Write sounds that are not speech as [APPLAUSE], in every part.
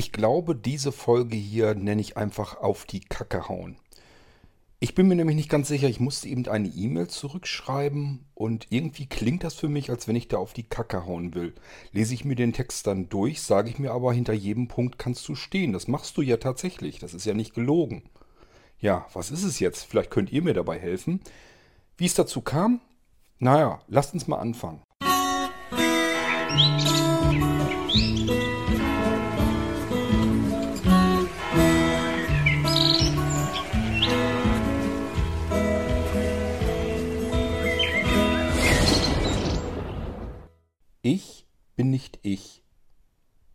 Ich glaube, diese Folge hier nenne ich einfach auf die Kacke hauen. Ich bin mir nämlich nicht ganz sicher, ich musste eben eine E-Mail zurückschreiben und irgendwie klingt das für mich, als wenn ich da auf die Kacke hauen will. Lese ich mir den Text dann durch, sage ich mir aber, hinter jedem Punkt kannst du stehen. Das machst du ja tatsächlich, das ist ja nicht gelogen. Ja, was ist es jetzt? Vielleicht könnt ihr mir dabei helfen. Wie es dazu kam? Naja, lasst uns mal anfangen. Ich bin nicht ich.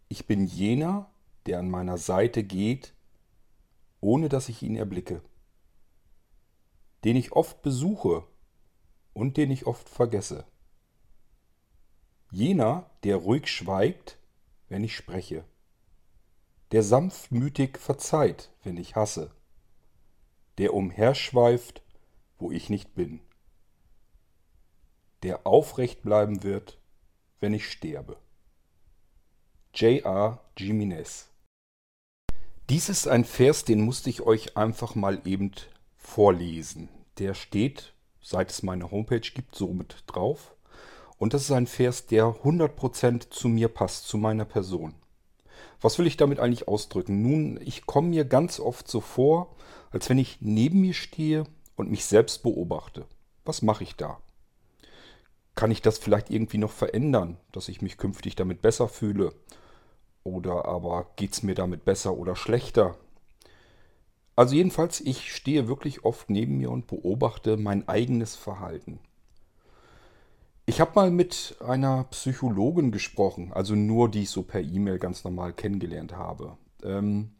Ich bin jener, der an meiner Seite geht, ohne dass ich ihn erblicke, den ich oft besuche und den ich oft vergesse. Jener, der ruhig schweigt, wenn ich spreche, der sanftmütig verzeiht, wenn ich hasse, der umherschweift, wo ich nicht bin, der aufrecht bleiben wird, wenn ich sterbe. J.R. Jimenez Dies ist ein Vers, den musste ich euch einfach mal eben vorlesen. Der steht, seit es meine Homepage gibt, somit drauf. Und das ist ein Vers, der 100% zu mir passt, zu meiner Person. Was will ich damit eigentlich ausdrücken? Nun, ich komme mir ganz oft so vor, als wenn ich neben mir stehe und mich selbst beobachte. Was mache ich da? Kann ich das vielleicht irgendwie noch verändern, dass ich mich künftig damit besser fühle? Oder aber geht es mir damit besser oder schlechter? Also jedenfalls, ich stehe wirklich oft neben mir und beobachte mein eigenes Verhalten. Ich habe mal mit einer Psychologin gesprochen, also nur die ich so per E-Mail ganz normal kennengelernt habe. Ähm,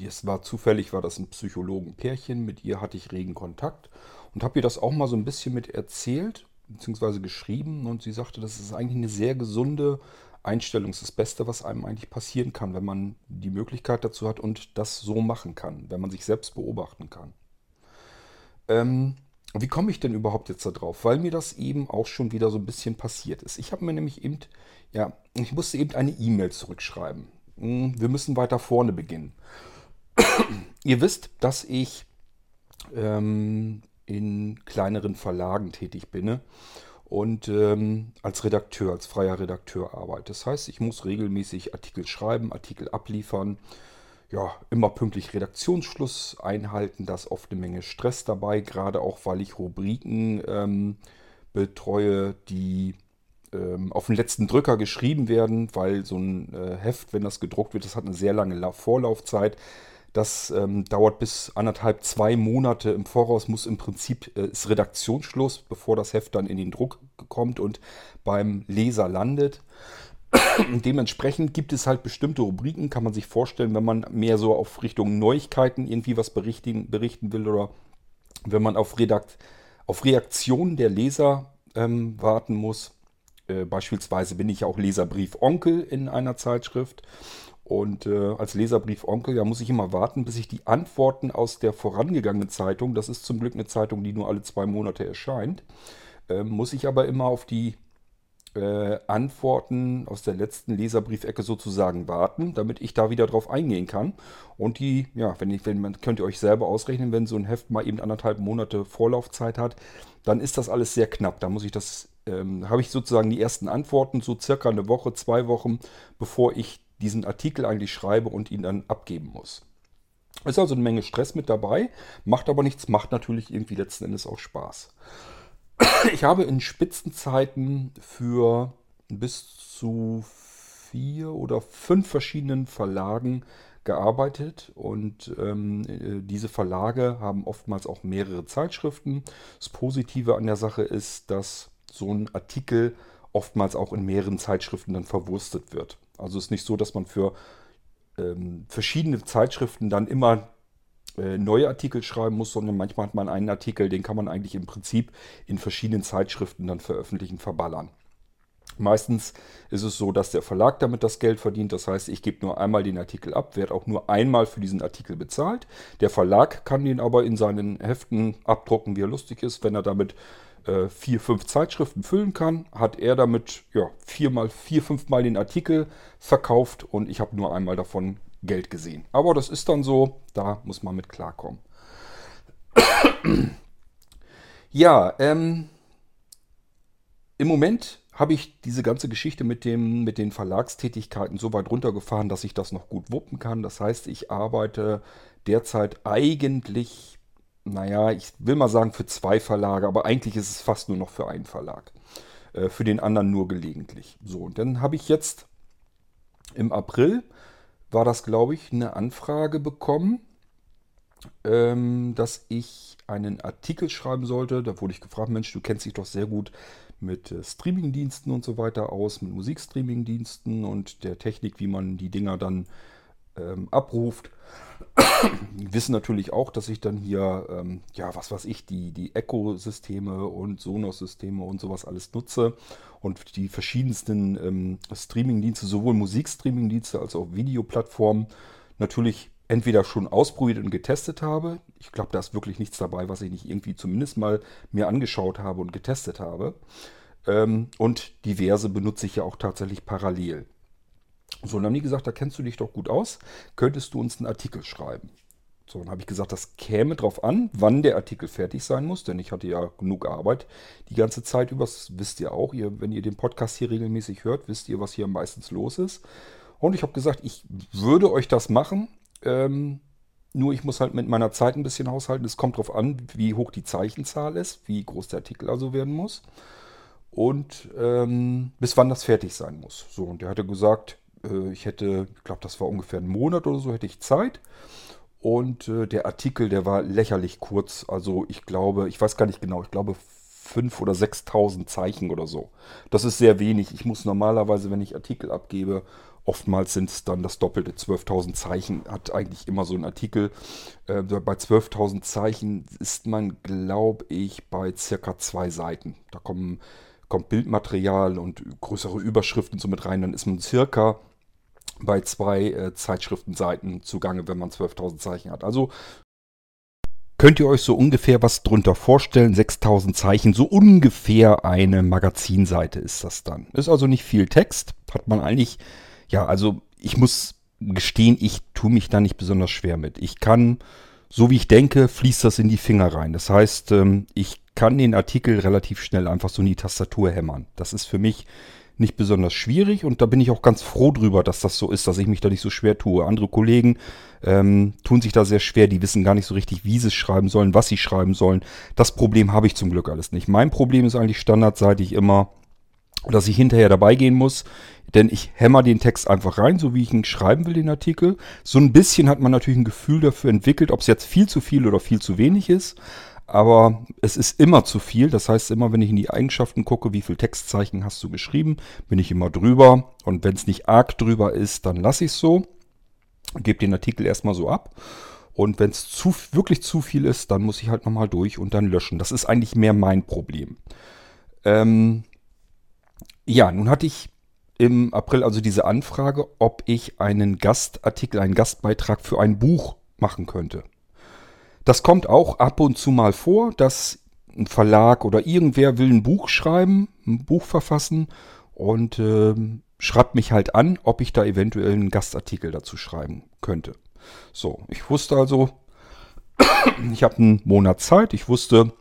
es war zufällig, war das ein Psychologenpärchen, mit ihr hatte ich regen Kontakt und habe ihr das auch mal so ein bisschen mit erzählt beziehungsweise geschrieben und sie sagte, das ist eigentlich eine sehr gesunde Einstellung. Das ist das Beste, was einem eigentlich passieren kann, wenn man die Möglichkeit dazu hat und das so machen kann, wenn man sich selbst beobachten kann. Ähm, wie komme ich denn überhaupt jetzt da drauf? Weil mir das eben auch schon wieder so ein bisschen passiert ist. Ich habe mir nämlich eben, ja, ich musste eben eine E-Mail zurückschreiben. Hm, wir müssen weiter vorne beginnen. [CLEARS THROAT] Ihr wisst, dass ich ähm, in kleineren Verlagen tätig bin ne? und ähm, als Redakteur, als freier Redakteur arbeite. Das heißt, ich muss regelmäßig Artikel schreiben, Artikel abliefern, ja, immer pünktlich Redaktionsschluss einhalten. Da ist oft eine Menge Stress dabei, gerade auch weil ich Rubriken ähm, betreue, die ähm, auf den letzten Drücker geschrieben werden, weil so ein äh, Heft, wenn das gedruckt wird, das hat eine sehr lange Vorlaufzeit. Das ähm, dauert bis anderthalb, zwei Monate im Voraus, muss im Prinzip, äh, ist Redaktionsschluss, bevor das Heft dann in den Druck kommt und beim Leser landet. [CLEARS THROAT] Dementsprechend gibt es halt bestimmte Rubriken, kann man sich vorstellen, wenn man mehr so auf Richtung Neuigkeiten irgendwie was berichten, berichten will oder wenn man auf, Redakt, auf Reaktionen der Leser ähm, warten muss. Äh, beispielsweise bin ich auch Leserbrief Onkel in einer Zeitschrift und äh, als Leserbrief Onkel, ja, muss ich immer warten, bis ich die Antworten aus der vorangegangenen Zeitung, das ist zum Glück eine Zeitung, die nur alle zwei Monate erscheint, äh, muss ich aber immer auf die äh, Antworten aus der letzten Leserbriefecke sozusagen warten, damit ich da wieder drauf eingehen kann. Und die, ja, wenn, ich, wenn man, könnt ihr euch selber ausrechnen, wenn so ein Heft mal eben anderthalb Monate Vorlaufzeit hat, dann ist das alles sehr knapp. Da muss ich das, ähm, habe ich sozusagen die ersten Antworten, so circa eine Woche, zwei Wochen, bevor ich diesen Artikel eigentlich schreibe und ihn dann abgeben muss. Ist also eine Menge Stress mit dabei, macht aber nichts, macht natürlich irgendwie letzten Endes auch Spaß. [CLEARS THROAT] Ich habe in Spitzenzeiten für bis zu vier oder fünf verschiedenen Verlagen gearbeitet und ähm, äh, diese Verlage haben oftmals auch mehrere Zeitschriften. Das Positive an der Sache ist, dass so ein Artikel oftmals auch in mehreren Zeitschriften dann verwurstet wird. Also es ist nicht so, dass man für ähm, verschiedene Zeitschriften dann immer äh, neue Artikel schreiben muss, sondern manchmal hat man einen Artikel, den kann man eigentlich im Prinzip in verschiedenen Zeitschriften dann veröffentlichen, verballern. Meistens ist es so, dass der Verlag damit das Geld verdient. Das heißt, ich gebe nur einmal den Artikel ab, werde auch nur einmal für diesen Artikel bezahlt. Der Verlag kann den aber in seinen Heften abdrucken, wie er lustig ist. Wenn er damit äh, vier, fünf Zeitschriften füllen kann, hat er damit ja, viermal, vier, fünfmal den Artikel verkauft und ich habe nur einmal davon Geld gesehen. Aber das ist dann so, da muss man mit klarkommen. [CLEARS THROAT] ja, ähm, im Moment habe ich diese ganze Geschichte mit, dem, mit den Verlagstätigkeiten so weit runtergefahren, dass ich das noch gut wuppen kann. Das heißt, ich arbeite derzeit eigentlich, naja, ich will mal sagen für zwei Verlage, aber eigentlich ist es fast nur noch für einen Verlag. Äh, für den anderen nur gelegentlich. So, und dann habe ich jetzt im April, war das glaube ich, eine Anfrage bekommen, ähm, dass ich einen Artikel schreiben sollte. Da wurde ich gefragt, Mensch, du kennst dich doch sehr gut mit äh, Streamingdiensten und so weiter aus, mit Musikstreamingdiensten und der Technik, wie man die Dinger dann ähm, abruft. [COUGHS] Wissen natürlich auch, dass ich dann hier, ähm, ja, was weiß ich, die, die Echo-Systeme und Sonos-Systeme und sowas alles nutze und die verschiedensten ähm, Streamingdienste, sowohl Musikstreamingdienste als auch Videoplattformen, natürlich entweder schon ausprobiert und getestet habe. Ich glaube, da ist wirklich nichts dabei, was ich nicht irgendwie zumindest mal mir angeschaut habe und getestet habe. Ähm, und diverse benutze ich ja auch tatsächlich parallel. So, und dann haben die gesagt, da kennst du dich doch gut aus, könntest du uns einen Artikel schreiben. So, dann habe ich gesagt, das käme drauf an, wann der Artikel fertig sein muss, denn ich hatte ja genug Arbeit die ganze Zeit über. Das wisst ihr auch. Ihr, wenn ihr den Podcast hier regelmäßig hört, wisst ihr, was hier meistens los ist. Und ich habe gesagt, ich würde euch das machen, ähm, nur ich muss halt mit meiner Zeit ein bisschen haushalten. Es kommt darauf an, wie hoch die Zeichenzahl ist, wie groß der Artikel also werden muss und ähm, bis wann das fertig sein muss. So, und der hatte gesagt, ich hätte, ich glaube, das war ungefähr ein Monat oder so, hätte ich Zeit. Und äh, der Artikel, der war lächerlich kurz. Also ich glaube, ich weiß gar nicht genau, ich glaube 5.000 oder 6.000 Zeichen oder so. Das ist sehr wenig. Ich muss normalerweise, wenn ich Artikel abgebe, Oftmals sind es dann das doppelte 12.000 Zeichen, hat eigentlich immer so ein Artikel. Äh, bei 12.000 Zeichen ist man, glaube ich, bei circa zwei Seiten. Da kommen, kommt Bildmaterial und größere Überschriften so mit rein. Dann ist man circa bei zwei äh, Zeitschriftenseiten zugange, wenn man 12.000 Zeichen hat. Also könnt ihr euch so ungefähr was drunter vorstellen. 6000 Zeichen, so ungefähr eine Magazinseite ist das dann. Ist also nicht viel Text, hat man eigentlich ja, also ich muss gestehen, ich tue mich da nicht besonders schwer mit. Ich kann, so wie ich denke, fließt das in die Finger rein. Das heißt, ähm, ich kann den Artikel relativ schnell einfach so in die Tastatur hämmern. Das ist für mich nicht besonders schwierig und da bin ich auch ganz froh drüber, dass das so ist, dass ich mich da nicht so schwer tue. Andere Kollegen ähm, tun sich da sehr schwer, die wissen gar nicht so richtig, wie sie es schreiben sollen, was sie schreiben sollen. Das Problem habe ich zum Glück alles nicht. Mein Problem ist eigentlich standardseitig immer, dass ich hinterher dabei gehen muss, denn ich hämmer den Text einfach rein, so wie ich ihn schreiben will, den Artikel. So ein bisschen hat man natürlich ein Gefühl dafür entwickelt, ob es jetzt viel zu viel oder viel zu wenig ist. Aber es ist immer zu viel. Das heißt, immer wenn ich in die Eigenschaften gucke, wie viel Textzeichen hast du geschrieben, bin ich immer drüber. Und wenn es nicht arg drüber ist, dann lasse ich es so. Gebe den Artikel erstmal so ab. Und wenn es zu, wirklich zu viel ist, dann muss ich halt nochmal durch und dann löschen. Das ist eigentlich mehr mein Problem. Ähm, ja, nun hatte ich im April also diese Anfrage, ob ich einen Gastartikel, einen Gastbeitrag für ein Buch machen könnte. Das kommt auch ab und zu mal vor, dass ein Verlag oder irgendwer will ein Buch schreiben, ein Buch verfassen und äh, schreibt mich halt an, ob ich da eventuell einen Gastartikel dazu schreiben könnte. So, ich wusste also, [CLEARS THROAT] ich habe einen Monat Zeit, ich wusste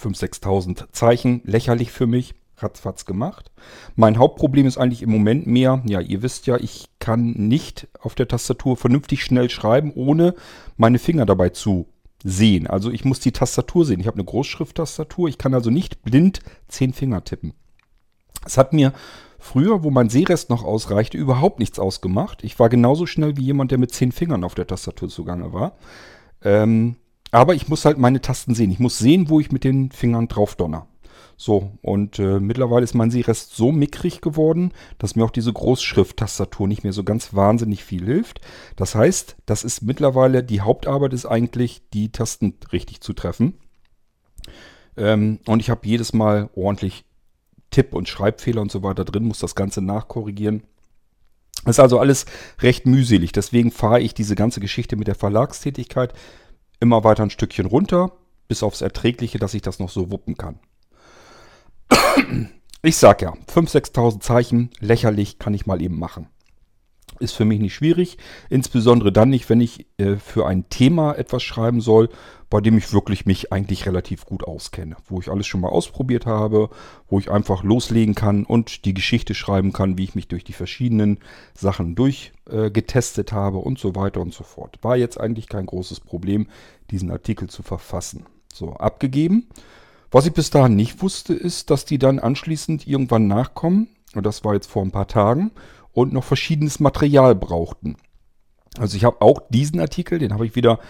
5.000, 6.000 Zeichen, lächerlich für mich ratzfatz gemacht. Mein Hauptproblem ist eigentlich im Moment mehr, ja, ihr wisst ja, ich kann nicht auf der Tastatur vernünftig schnell schreiben, ohne meine Finger dabei zu sehen. Also ich muss die Tastatur sehen. Ich habe eine Großschrift-Tastatur. Ich kann also nicht blind zehn Finger tippen. Es hat mir früher, wo mein Sehrest noch ausreichte, überhaupt nichts ausgemacht. Ich war genauso schnell wie jemand, der mit zehn Fingern auf der Tastatur zugange war. Ähm, aber ich muss halt meine Tasten sehen. Ich muss sehen, wo ich mit den Fingern drauf donner. So, und äh, mittlerweile ist mein Seerest so mickrig geworden, dass mir auch diese Großschrift-Tastatur nicht mehr so ganz wahnsinnig viel hilft. Das heißt, das ist mittlerweile, die Hauptarbeit ist eigentlich, die Tasten richtig zu treffen. Ähm, und ich habe jedes Mal ordentlich Tipp- und Schreibfehler und so weiter drin, muss das Ganze nachkorrigieren. Ist also alles recht mühselig. Deswegen fahre ich diese ganze Geschichte mit der Verlagstätigkeit immer weiter ein Stückchen runter, bis aufs Erträgliche, dass ich das noch so wuppen kann. Ich sag ja, 5.000, 6.000 Zeichen, lächerlich, kann ich mal eben machen. Ist für mich nicht schwierig, insbesondere dann nicht, wenn ich äh, für ein Thema etwas schreiben soll, bei dem ich wirklich mich eigentlich relativ gut auskenne, wo ich alles schon mal ausprobiert habe, wo ich einfach loslegen kann und die Geschichte schreiben kann, wie ich mich durch die verschiedenen Sachen durchgetestet äh, habe und so weiter und so fort. War jetzt eigentlich kein großes Problem, diesen Artikel zu verfassen. So, abgegeben. Was ich bis dahin nicht wusste, ist, dass die dann anschließend irgendwann nachkommen, und das war jetzt vor ein paar Tagen, und noch verschiedenes Material brauchten. Also ich habe auch diesen Artikel, den habe ich wieder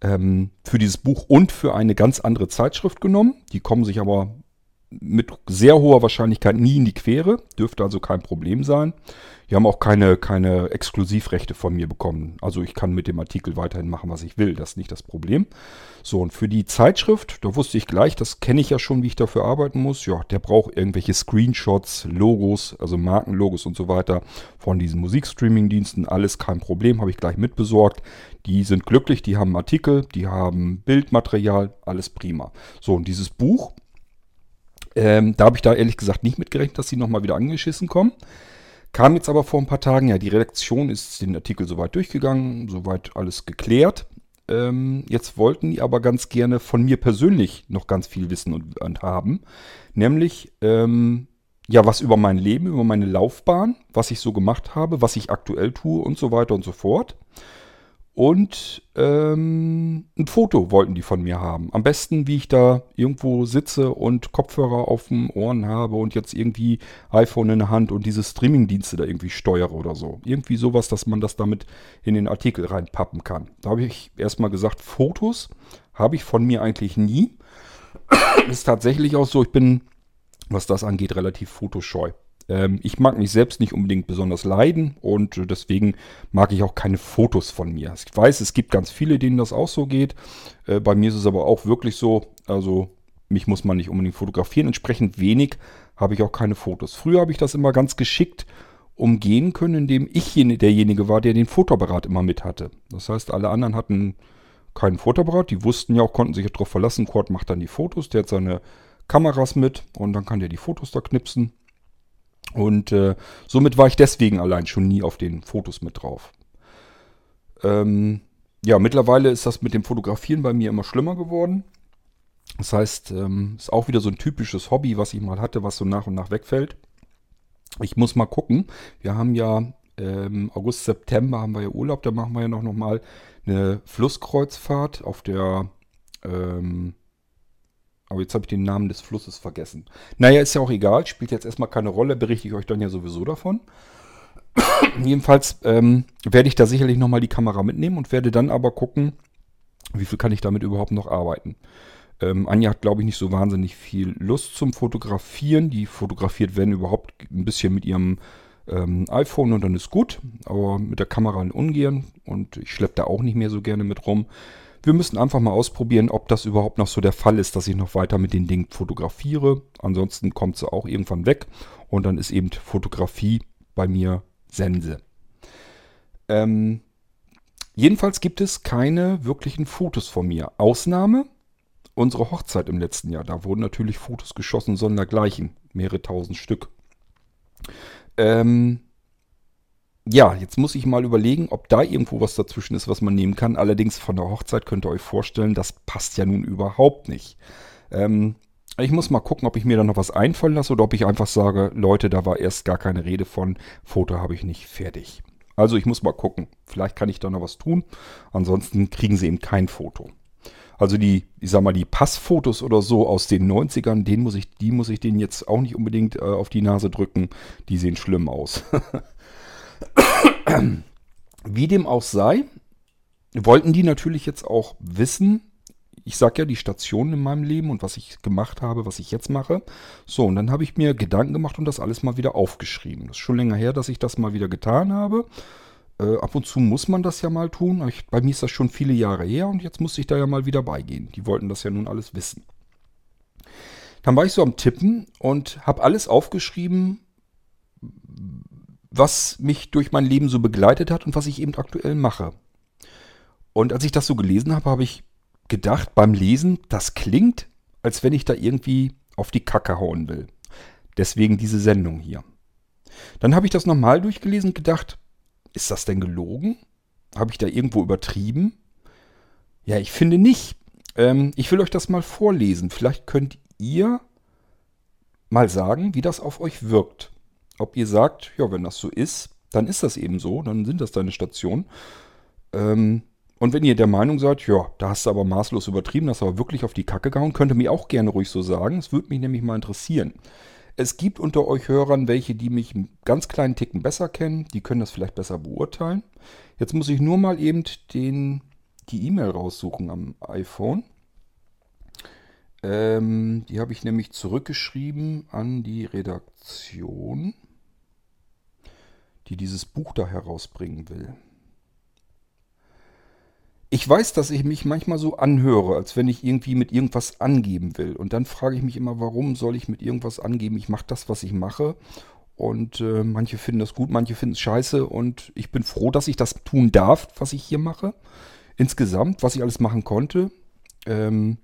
ähm, für dieses Buch und für eine ganz andere Zeitschrift genommen. Die kommen sich aber mit sehr hoher Wahrscheinlichkeit nie in die Quere, dürfte also kein Problem sein. Die haben auch keine, keine Exklusivrechte von mir bekommen. Also ich kann mit dem Artikel weiterhin machen, was ich will. Das ist nicht das Problem. So, und für die Zeitschrift, da wusste ich gleich, das kenne ich ja schon, wie ich dafür arbeiten muss. Ja, der braucht irgendwelche Screenshots, Logos, also Markenlogos und so weiter von diesen Musikstreaming-Diensten. Alles kein Problem, habe ich gleich mitbesorgt. Die sind glücklich, die haben Artikel, die haben Bildmaterial, alles prima. So, und dieses Buch, ähm, da habe ich da ehrlich gesagt nicht mitgerechnet, dass sie nochmal wieder angeschissen kommen. Kam jetzt aber vor ein paar Tagen, ja, die Redaktion ist den Artikel soweit durchgegangen, soweit alles geklärt. Ähm, jetzt wollten die aber ganz gerne von mir persönlich noch ganz viel wissen und, und haben. Nämlich, ähm, ja, was über mein Leben, über meine Laufbahn, was ich so gemacht habe, was ich aktuell tue und so weiter und so fort. Und ähm, ein Foto wollten die von mir haben. Am besten, wie ich da irgendwo sitze und Kopfhörer auf den Ohren habe und jetzt irgendwie iPhone in der Hand und diese Streamingdienste da irgendwie steuere oder so. Irgendwie sowas, dass man das damit in den Artikel reinpappen kann. Da habe ich erstmal gesagt, Fotos habe ich von mir eigentlich nie. [COUGHS] Ist tatsächlich auch so, ich bin, was das angeht, relativ fotoscheu. Ähm, ich mag mich selbst nicht unbedingt besonders leiden und deswegen mag ich auch keine Fotos von mir. Ich weiß, es gibt ganz viele, denen das auch so geht. Äh, bei mir ist es aber auch wirklich so, also mich muss man nicht unbedingt fotografieren. Entsprechend wenig habe ich auch keine Fotos. Früher habe ich das immer ganz geschickt umgehen können, indem ich derjenige war, der den Fotoapparat immer mit hatte. Das heißt, alle anderen hatten keinen Fotoapparat. Die wussten ja auch, konnten sich darauf verlassen. Cord macht dann die Fotos, der hat seine Kameras mit und dann kann der die Fotos da knipsen. Und äh, somit war ich deswegen allein schon nie auf den Fotos mit drauf. Ähm, ja, mittlerweile ist das mit dem Fotografieren bei mir immer schlimmer geworden. Das heißt, ähm, ist auch wieder so ein typisches Hobby, was ich mal hatte, was so nach und nach wegfällt. Ich muss mal gucken. Wir haben ja ähm, August, September haben wir ja Urlaub, da machen wir ja noch, noch mal eine Flusskreuzfahrt auf der ähm, aber jetzt habe ich den Namen des Flusses vergessen. Naja, ist ja auch egal, spielt jetzt erstmal keine Rolle, berichte ich euch dann ja sowieso davon. [COUGHS] Jedenfalls ähm, werde ich da sicherlich nochmal die Kamera mitnehmen und werde dann aber gucken, wie viel kann ich damit überhaupt noch arbeiten. Ähm, Anja hat, glaube ich, nicht so wahnsinnig viel Lust zum Fotografieren. Die fotografiert, wenn überhaupt, ein bisschen mit ihrem ähm, iPhone und dann ist gut. Aber mit der Kamera ungern und ich schleppe da auch nicht mehr so gerne mit rum. Wir müssen einfach mal ausprobieren, ob das überhaupt noch so der Fall ist, dass ich noch weiter mit den Dingen fotografiere. Ansonsten kommt sie auch irgendwann weg und dann ist eben Fotografie bei mir Sense. Ähm, jedenfalls gibt es keine wirklichen Fotos von mir. Ausnahme unsere Hochzeit im letzten Jahr. Da wurden natürlich Fotos geschossen, sondergleichen. Mehrere tausend Stück. Ähm, ja, jetzt muss ich mal überlegen, ob da irgendwo was dazwischen ist, was man nehmen kann. Allerdings von der Hochzeit könnt ihr euch vorstellen, das passt ja nun überhaupt nicht. Ähm, ich muss mal gucken, ob ich mir da noch was einfallen lasse oder ob ich einfach sage, Leute, da war erst gar keine Rede von, Foto habe ich nicht fertig. Also ich muss mal gucken. Vielleicht kann ich da noch was tun. Ansonsten kriegen sie eben kein Foto. Also die, ich sag mal, die Passfotos oder so aus den 90ern, den muss ich, die muss ich denen jetzt auch nicht unbedingt äh, auf die Nase drücken. Die sehen schlimm aus. [LAUGHS] Wie dem auch sei, wollten die natürlich jetzt auch wissen, ich sag ja die Stationen in meinem Leben und was ich gemacht habe, was ich jetzt mache. So, und dann habe ich mir Gedanken gemacht und das alles mal wieder aufgeschrieben. Das ist schon länger her, dass ich das mal wieder getan habe. Äh, ab und zu muss man das ja mal tun. Ich, bei mir ist das schon viele Jahre her und jetzt muss ich da ja mal wieder beigehen. Die wollten das ja nun alles wissen. Dann war ich so am Tippen und habe alles aufgeschrieben, was mich durch mein Leben so begleitet hat und was ich eben aktuell mache. Und als ich das so gelesen habe, habe ich gedacht beim Lesen, das klingt, als wenn ich da irgendwie auf die Kacke hauen will. Deswegen diese Sendung hier. Dann habe ich das nochmal durchgelesen und gedacht, ist das denn gelogen? Habe ich da irgendwo übertrieben? Ja, ich finde nicht. Ähm, ich will euch das mal vorlesen. Vielleicht könnt ihr mal sagen, wie das auf euch wirkt. Ob ihr sagt, ja, wenn das so ist, dann ist das eben so, dann sind das deine Stationen. Ähm, und wenn ihr der Meinung seid, ja, da hast du aber maßlos übertrieben, das aber wirklich auf die Kacke gehauen, könnt ihr mir auch gerne ruhig so sagen. Es würde mich nämlich mal interessieren. Es gibt unter euch Hörern welche, die mich einen ganz kleinen Ticken besser kennen, die können das vielleicht besser beurteilen. Jetzt muss ich nur mal eben den, die E-Mail raussuchen am iPhone. Ähm, die habe ich nämlich zurückgeschrieben an die Redaktion, die dieses Buch da herausbringen will. Ich weiß, dass ich mich manchmal so anhöre, als wenn ich irgendwie mit irgendwas angeben will. Und dann frage ich mich immer, warum soll ich mit irgendwas angeben? Ich mache das, was ich mache. Und äh, manche finden das gut, manche finden es scheiße. Und ich bin froh, dass ich das tun darf, was ich hier mache. Insgesamt, was ich alles machen konnte. Ähm,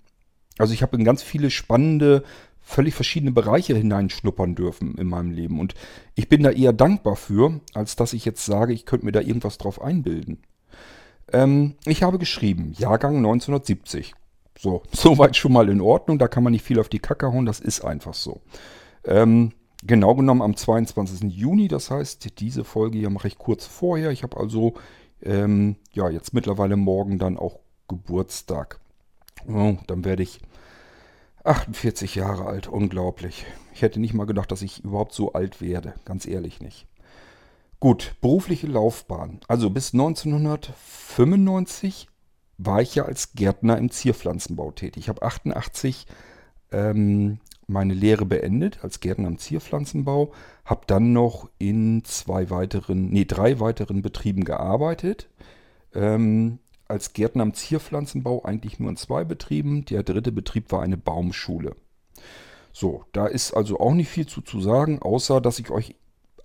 also ich habe in ganz viele spannende, völlig verschiedene Bereiche hineinschnuppern dürfen in meinem Leben. Und ich bin da eher dankbar für, als dass ich jetzt sage, ich könnte mir da irgendwas drauf einbilden. Ähm, ich habe geschrieben, Jahrgang 1970. So, [LAUGHS] soweit schon mal in Ordnung. Da kann man nicht viel auf die Kacke hauen, das ist einfach so. Ähm, genau genommen am 22. Juni, das heißt, diese Folge hier mache ich kurz vorher. Ich habe also ähm, ja jetzt mittlerweile morgen dann auch Geburtstag. Oh, dann werde ich 48 Jahre alt, unglaublich. Ich hätte nicht mal gedacht, dass ich überhaupt so alt werde, ganz ehrlich nicht. Gut, berufliche Laufbahn. Also bis 1995 war ich ja als Gärtner im Zierpflanzenbau tätig. Ich habe 88 ähm, meine Lehre beendet als Gärtner im Zierpflanzenbau, habe dann noch in zwei weiteren, nee, drei weiteren Betrieben gearbeitet. Ähm, als Gärtner im Zierpflanzenbau eigentlich nur in zwei Betrieben. Der dritte Betrieb war eine Baumschule. So, da ist also auch nicht viel zu, zu sagen, außer dass ich euch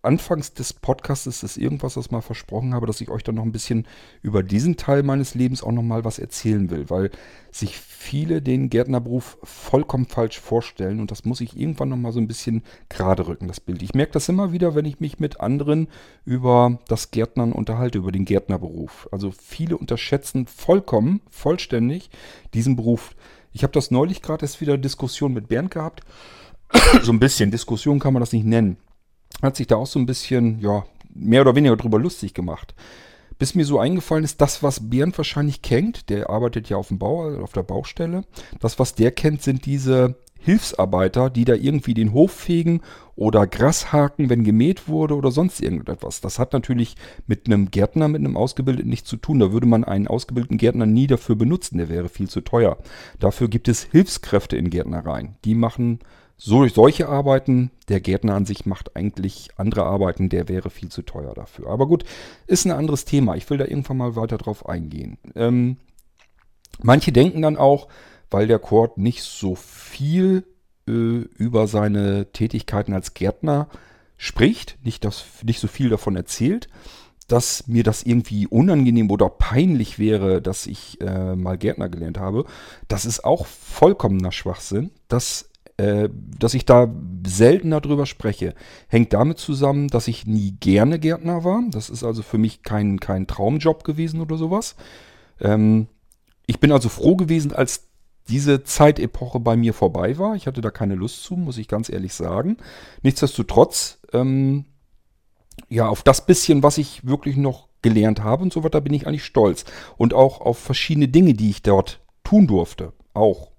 anfangs des Podcasts ist irgendwas, was ich mal versprochen habe, dass ich euch dann noch ein bisschen über diesen Teil meines Lebens auch noch mal was erzählen will, weil sich viele den Gärtnerberuf vollkommen falsch vorstellen und das muss ich irgendwann noch mal so ein bisschen gerade rücken, das Bild. Ich merke das immer wieder, wenn ich mich mit anderen über das Gärtnern unterhalte, über den Gärtnerberuf. Also viele unterschätzen vollkommen, vollständig diesen Beruf. Ich habe das neulich gerade erst wieder Diskussion mit Bernd gehabt. so ein bisschen Diskussion kann man das nicht nennen hat sich da auch so ein bisschen, ja, mehr oder weniger drüber lustig gemacht. Bis mir so eingefallen ist, das, was Bernd wahrscheinlich kennt, der arbeitet ja auf dem Bau, auf der Baustelle, das, was der kennt, sind diese Hilfsarbeiter, die da irgendwie den Hof fegen oder Gras haken, wenn gemäht wurde oder sonst irgendetwas. Das hat natürlich mit einem Gärtner, mit einem Ausgebildeten nichts zu tun. Da würde man einen ausgebildeten Gärtner nie dafür benutzen, der wäre viel zu teuer. Dafür gibt es Hilfskräfte in Gärtnereien. Die machen so, solche Arbeiten, der Gärtner an sich macht eigentlich andere Arbeiten, der wäre viel zu teuer dafür. Aber gut, ist ein anderes Thema. Ich will da irgendwann mal weiter drauf eingehen. Ähm, manche denken dann auch, weil der Kurt nicht so viel äh, über seine Tätigkeiten als Gärtner spricht, nicht, das, nicht so viel davon erzählt, dass mir das irgendwie unangenehm oder peinlich wäre, dass ich äh, mal Gärtner gelernt habe. Das ist auch vollkommener Schwachsinn. Das dass ich da seltener drüber spreche, hängt damit zusammen, dass ich nie gerne Gärtner war. Das ist also für mich kein, kein Traumjob gewesen oder sowas. Ähm, ich bin also froh gewesen, als diese Zeitepoche bei mir vorbei war. Ich hatte da keine Lust zu, muss ich ganz ehrlich sagen. Nichtsdestotrotz, ähm, ja, auf das bisschen, was ich wirklich noch gelernt habe und so weiter, bin ich eigentlich stolz. Und auch auf verschiedene Dinge, die ich dort tun durfte. Auch.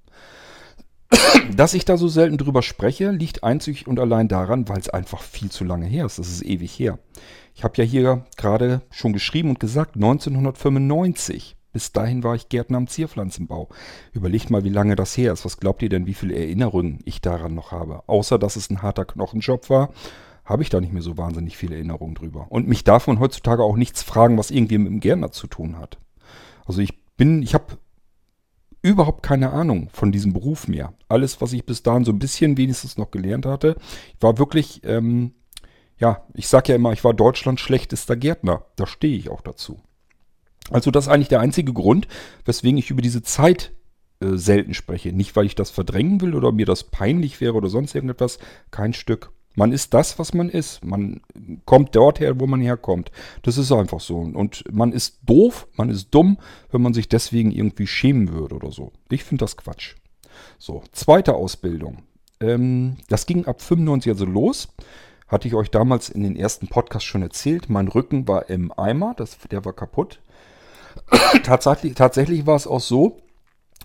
Dass ich da so selten drüber spreche, liegt einzig und allein daran, weil es einfach viel zu lange her ist. Das ist ewig her. Ich habe ja hier gerade schon geschrieben und gesagt, 1995. Bis dahin war ich Gärtner am Zierpflanzenbau. Überlegt mal, wie lange das her ist. Was glaubt ihr denn, wie viele Erinnerungen ich daran noch habe? Außer, dass es ein harter Knochenjob war, habe ich da nicht mehr so wahnsinnig viele Erinnerungen drüber. Und mich man heutzutage auch nichts fragen, was irgendwie mit dem Gärtner zu tun hat. Also ich bin, ich habe überhaupt keine Ahnung von diesem Beruf mehr. Alles, was ich bis dahin so ein bisschen wenigstens noch gelernt hatte, war wirklich, ähm, ja, ich sage ja immer, ich war Deutschlands schlechtester Gärtner. Da stehe ich auch dazu. Also das ist eigentlich der einzige Grund, weswegen ich über diese Zeit äh, selten spreche. Nicht, weil ich das verdrängen will oder mir das peinlich wäre oder sonst irgendetwas. Kein Stück. Man ist das, was man ist. Man kommt dort her, wo man herkommt. Das ist einfach so. Und man ist doof, man ist dumm, wenn man sich deswegen irgendwie schämen würde oder so. Ich finde das Quatsch. So, zweite Ausbildung. Ähm, das ging ab 95 also los. Hatte ich euch damals in den ersten Podcast schon erzählt. Mein Rücken war im Eimer, das, der war kaputt. [COUGHS] tatsächlich, tatsächlich war es auch so,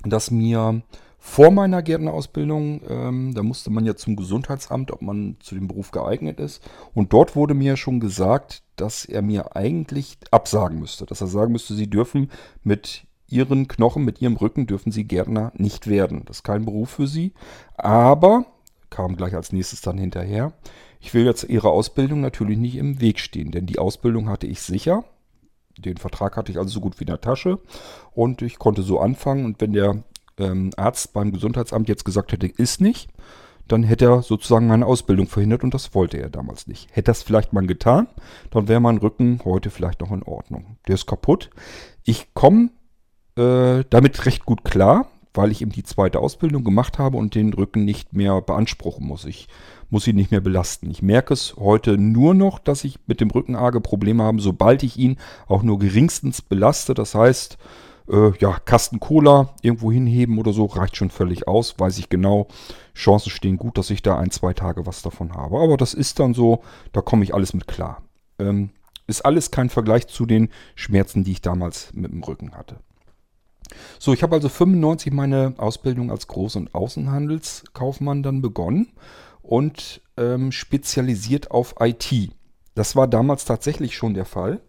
dass mir vor meiner Gärtnerausbildung, ähm, da musste man ja zum Gesundheitsamt, ob man zu dem Beruf geeignet ist. Und dort wurde mir schon gesagt, dass er mir eigentlich absagen müsste. Dass er sagen müsste, Sie dürfen mit Ihren Knochen, mit Ihrem Rücken, dürfen Sie Gärtner nicht werden. Das ist kein Beruf für Sie. Aber, kam gleich als nächstes dann hinterher, ich will jetzt Ihrer Ausbildung natürlich nicht im Weg stehen, denn die Ausbildung hatte ich sicher. Den Vertrag hatte ich also so gut wie in der Tasche und ich konnte so anfangen. Und wenn der ähm, Arzt beim Gesundheitsamt jetzt gesagt hätte, ist nicht, dann hätte er sozusagen meine Ausbildung verhindert und das wollte er damals nicht. Hätte das vielleicht mal getan, dann wäre mein Rücken heute vielleicht noch in Ordnung. Der ist kaputt. Ich komme äh, damit recht gut klar, weil ich eben die zweite Ausbildung gemacht habe und den Rücken nicht mehr beanspruchen muss. Ich muss ihn nicht mehr belasten. Ich merke es heute nur noch, dass ich mit dem Rücken arge Probleme habe, sobald ich ihn auch nur geringstens belaste. Das heißt, äh, ja, Kasten Cola irgendwo hinheben oder so reicht schon völlig aus. Weiß ich genau. Chancen stehen gut, dass ich da ein, zwei Tage was davon habe. Aber das ist dann so, da komme ich alles mit klar. Ähm, ist alles kein Vergleich zu den Schmerzen, die ich damals mit dem Rücken hatte. So, ich habe also 95 meine Ausbildung als Groß- und Außenhandelskaufmann dann begonnen und ähm, spezialisiert auf IT. Das war damals tatsächlich schon der Fall.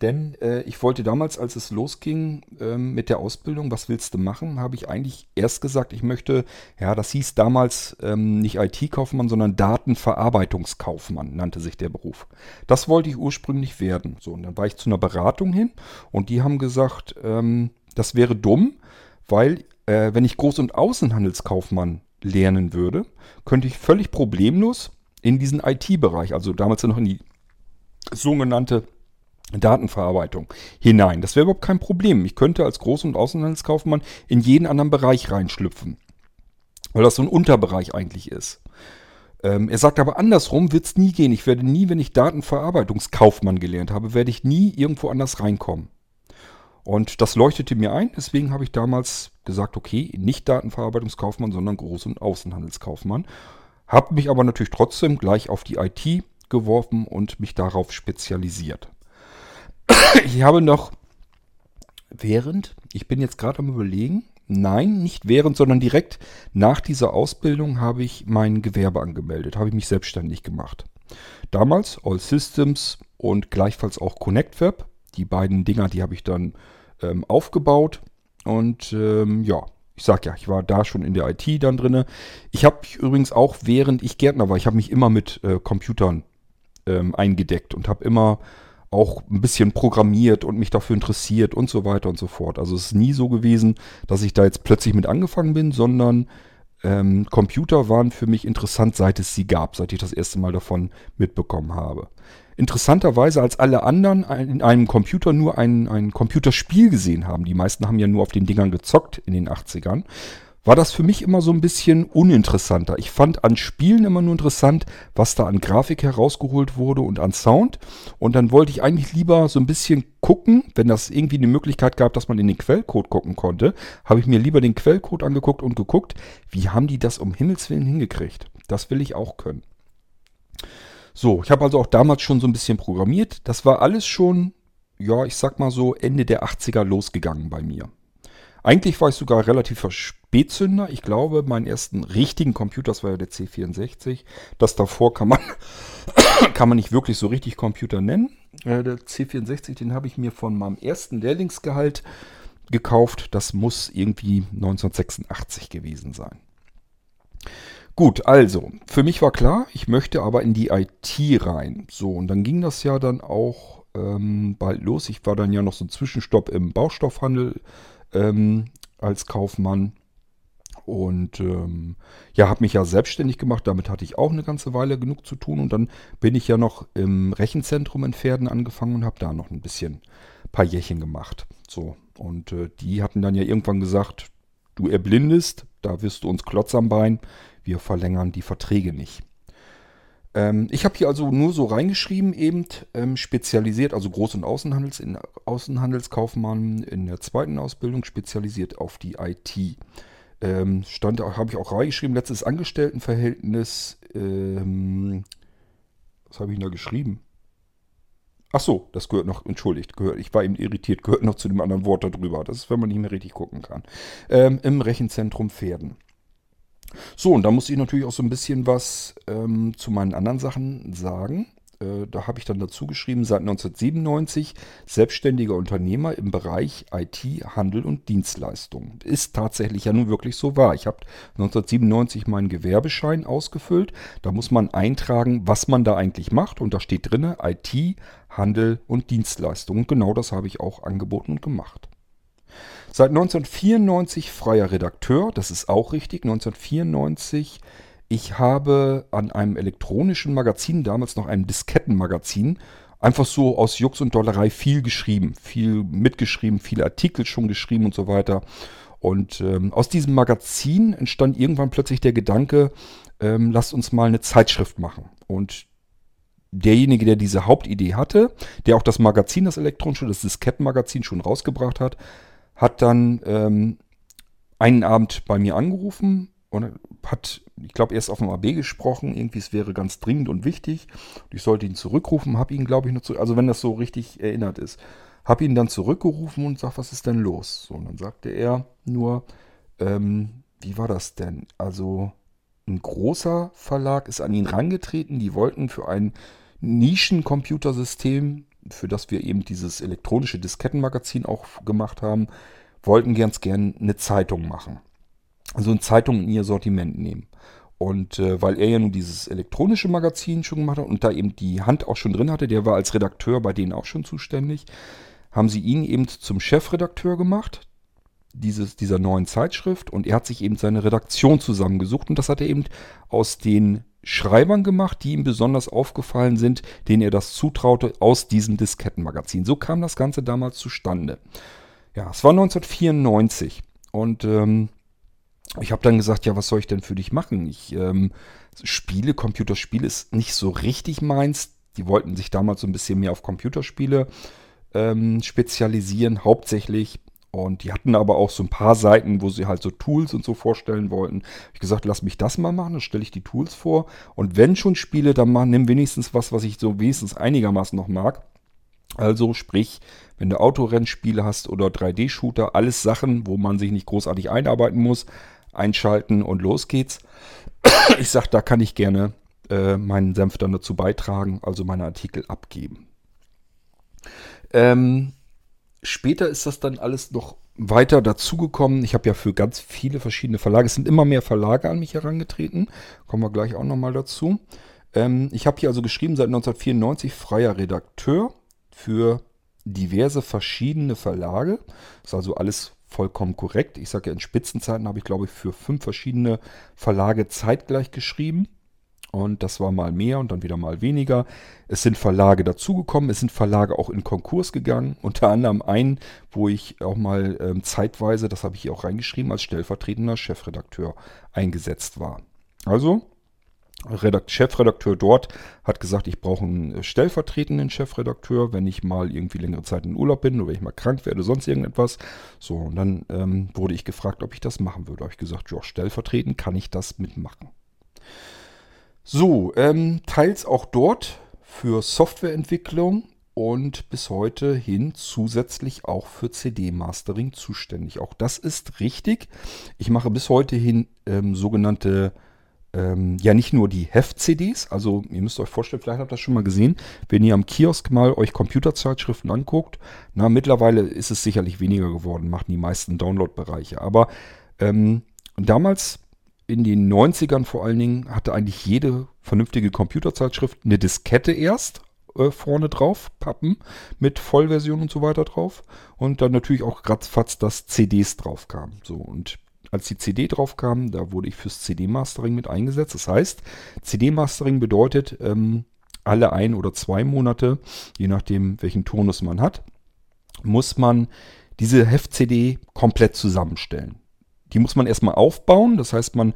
Denn äh, ich wollte damals, als es losging ähm, mit der Ausbildung, was willst du machen, habe ich eigentlich erst gesagt, ich möchte, ja, das hieß damals ähm, nicht IT-Kaufmann, sondern Datenverarbeitungskaufmann nannte sich der Beruf. Das wollte ich ursprünglich werden. So, und dann war ich zu einer Beratung hin und die haben gesagt, ähm, das wäre dumm, weil äh, wenn ich Groß- und Außenhandelskaufmann lernen würde, könnte ich völlig problemlos in diesen IT-Bereich, also damals noch in die sogenannte Datenverarbeitung hinein. Das wäre überhaupt kein Problem. Ich könnte als Groß- und Außenhandelskaufmann in jeden anderen Bereich reinschlüpfen, weil das so ein Unterbereich eigentlich ist. Ähm, er sagt aber andersrum wird es nie gehen. Ich werde nie, wenn ich Datenverarbeitungskaufmann gelernt habe, werde ich nie irgendwo anders reinkommen. Und das leuchtete mir ein, deswegen habe ich damals gesagt, okay, nicht Datenverarbeitungskaufmann, sondern Groß- und Außenhandelskaufmann. Habe mich aber natürlich trotzdem gleich auf die IT geworfen und mich darauf spezialisiert. Ich habe noch während, ich bin jetzt gerade am überlegen, nein, nicht während, sondern direkt nach dieser Ausbildung habe ich mein Gewerbe angemeldet, habe ich mich selbstständig gemacht. Damals All Systems und gleichfalls auch ConnectWeb. Die beiden Dinger, die habe ich dann ähm, aufgebaut. Und ähm, ja, ich sag ja, ich war da schon in der IT dann drinne. Ich habe übrigens auch, während ich Gärtner war, ich habe mich immer mit äh, Computern ähm, eingedeckt und habe immer auch ein bisschen programmiert und mich dafür interessiert und so weiter und so fort. Also es ist nie so gewesen, dass ich da jetzt plötzlich mit angefangen bin, sondern ähm, Computer waren für mich interessant, seit es sie gab, seit ich das erste Mal davon mitbekommen habe. Interessanterweise, als alle anderen in einem Computer nur ein, ein Computerspiel gesehen haben, die meisten haben ja nur auf den Dingern gezockt in den 80ern, war das für mich immer so ein bisschen uninteressanter. Ich fand an Spielen immer nur interessant, was da an Grafik herausgeholt wurde und an Sound. Und dann wollte ich eigentlich lieber so ein bisschen gucken, wenn das irgendwie eine Möglichkeit gab, dass man in den Quellcode gucken konnte, habe ich mir lieber den Quellcode angeguckt und geguckt, wie haben die das um Himmels Willen hingekriegt. Das will ich auch können. So, ich habe also auch damals schon so ein bisschen programmiert. Das war alles schon, ja, ich sag mal so Ende der 80er losgegangen bei mir. Eigentlich war ich sogar relativ Spätzünder. Ich glaube, meinen ersten richtigen Computer, das war ja der C64. Das davor kann man, [COUGHS] kann man nicht wirklich so richtig Computer nennen. Äh, der C64, den habe ich mir von meinem ersten Lehrlingsgehalt gekauft. Das muss irgendwie 1986 gewesen sein. Gut, also, für mich war klar, ich möchte aber in die IT rein. So, und dann ging das ja dann auch ähm, bald los. Ich war dann ja noch so ein Zwischenstopp im Baustoffhandel ähm, als Kaufmann. Und ähm, ja, habe mich ja selbstständig gemacht. Damit hatte ich auch eine ganze Weile genug zu tun. Und dann bin ich ja noch im Rechenzentrum in Pferden angefangen und habe da noch ein bisschen paar Jährchen gemacht. So. Und äh, die hatten dann ja irgendwann gesagt, du erblindest, da wirst du uns Klotz am Bein. Wir verlängern die Verträge nicht. Ähm, ich habe hier also nur so reingeschrieben, eben ähm, spezialisiert, also Groß- und Außenhandels, in, Außenhandelskaufmann in der zweiten Ausbildung, spezialisiert auf die IT. Ähm, stand, habe ich auch reingeschrieben, letztes Angestelltenverhältnis. Ähm, was habe ich denn da geschrieben? Ach so, das gehört noch, entschuldigt, gehört, ich war eben irritiert, gehört noch zu dem anderen Wort darüber. Das ist, wenn man nicht mehr richtig gucken kann. Ähm, Im Rechenzentrum Pferden. So, und da muss ich natürlich auch so ein bisschen was ähm, zu meinen anderen Sachen sagen. Äh, da habe ich dann dazu geschrieben, seit 1997 selbstständiger Unternehmer im Bereich IT, Handel und Dienstleistungen. Ist tatsächlich ja nun wirklich so wahr. Ich habe 1997 meinen Gewerbeschein ausgefüllt. Da muss man eintragen, was man da eigentlich macht. Und da steht drin IT, Handel und Dienstleistungen. Genau das habe ich auch angeboten und gemacht. Seit 1994 freier Redakteur, das ist auch richtig, 1994 ich habe an einem elektronischen Magazin, damals noch einem Diskettenmagazin, einfach so aus Jux und Dollerei viel geschrieben, viel mitgeschrieben, viele Artikel schon geschrieben und so weiter. Und ähm, aus diesem Magazin entstand irgendwann plötzlich der Gedanke, ähm, lasst uns mal eine Zeitschrift machen. Und derjenige, der diese Hauptidee hatte, der auch das Magazin, das elektronische, das Diskettenmagazin schon rausgebracht hat, hat dann ähm, einen Abend bei mir angerufen und hat ich glaube, erst auf dem AB gesprochen, irgendwie es wäre ganz dringend und wichtig. Ich sollte ihn zurückrufen, habe ihn, glaube ich, noch zurück, also wenn das so richtig erinnert ist, habe ihn dann zurückgerufen und sag, was ist denn los? So, und dann sagte er nur, ähm, wie war das denn? Also ein großer Verlag ist an ihn rangetreten, die wollten für ein Nischencomputersystem, für das wir eben dieses elektronische Diskettenmagazin auch gemacht haben, wollten ganz gern eine Zeitung machen. Also eine Zeitung in ihr Sortiment nehmen. Und äh, weil er ja nun dieses elektronische Magazin schon gemacht hat und da eben die Hand auch schon drin hatte, der war als Redakteur bei denen auch schon zuständig, haben sie ihn eben zum Chefredakteur gemacht dieses, dieser neuen Zeitschrift und er hat sich eben seine Redaktion zusammengesucht und das hat er eben aus den Schreibern gemacht, die ihm besonders aufgefallen sind, denen er das zutraute aus diesem Diskettenmagazin. So kam das Ganze damals zustande. Ja, es war 1994 und ähm, ich habe dann gesagt, ja, was soll ich denn für dich machen? Ich ähm, spiele, Computerspiele ist nicht so richtig meins. Die wollten sich damals so ein bisschen mehr auf Computerspiele ähm, spezialisieren, hauptsächlich. Und die hatten aber auch so ein paar Seiten, wo sie halt so Tools und so vorstellen wollten. Ich gesagt, lass mich das mal machen, dann stelle ich die Tools vor. Und wenn schon Spiele, dann mal, nimm wenigstens was, was ich so wenigstens einigermaßen noch mag. Also sprich, wenn du Autorennspiele hast oder 3D-Shooter, alles Sachen, wo man sich nicht großartig einarbeiten muss, einschalten und los geht's. [COUGHS] Ich sage, da kann ich gerne äh, meinen Senf dann dazu beitragen, also meine Artikel abgeben. Ähm, später ist das dann alles noch weiter dazugekommen. Ich habe ja für ganz viele verschiedene Verlage, es sind immer mehr Verlage an mich herangetreten, kommen wir gleich auch nochmal dazu. Ähm, ich habe hier also geschrieben, seit 1994 freier Redakteur für diverse verschiedene Verlage. Das ist also alles vollkommen korrekt. Ich sage ja, in Spitzenzeiten habe ich, glaube ich, für fünf verschiedene Verlage zeitgleich geschrieben. Und das war mal mehr und dann wieder mal weniger. Es sind Verlage dazugekommen, es sind Verlage auch in Konkurs gegangen. [LAUGHS] Unter anderem einen, wo ich auch mal ähm, zeitweise, das habe ich hier auch reingeschrieben, als stellvertretender Chefredakteur eingesetzt war. Also Redakt Chefredakteur dort hat gesagt, ich brauche einen äh, stellvertretenden Chefredakteur, wenn ich mal irgendwie längere Zeit in Urlaub bin oder wenn ich mal krank werde, sonst irgendetwas. So, und dann ähm, wurde ich gefragt, ob ich das machen würde. Da habe ich gesagt, ja, stellvertretend kann ich das mitmachen. So, ähm, teils auch dort für Softwareentwicklung und bis heute hin zusätzlich auch für CD-Mastering zuständig. Auch das ist richtig. Ich mache bis heute hin ähm, sogenannte ähm, ja nicht nur die Heft-CDs, also ihr müsst euch vorstellen, vielleicht habt ihr das schon mal gesehen, wenn ihr am Kiosk mal euch Computerzeitschriften anguckt, na mittlerweile ist es sicherlich weniger geworden, machen die meisten Download-Bereiche, aber ähm, damals in den 90ern vor allen Dingen hatte eigentlich jede vernünftige Computerzeitschrift eine Diskette erst äh, vorne drauf, Pappen mit Vollversion und so weiter drauf und dann natürlich auch ratzfatz, dass CDs drauf kamen. So und als die CD drauf kam, da wurde ich fürs CD-Mastering mit eingesetzt. Das heißt, CD-Mastering bedeutet, ähm, alle ein oder zwei Monate, je nachdem welchen Turnus man hat, muss man diese Heft-CD komplett zusammenstellen. Die muss man erstmal aufbauen, das heißt, man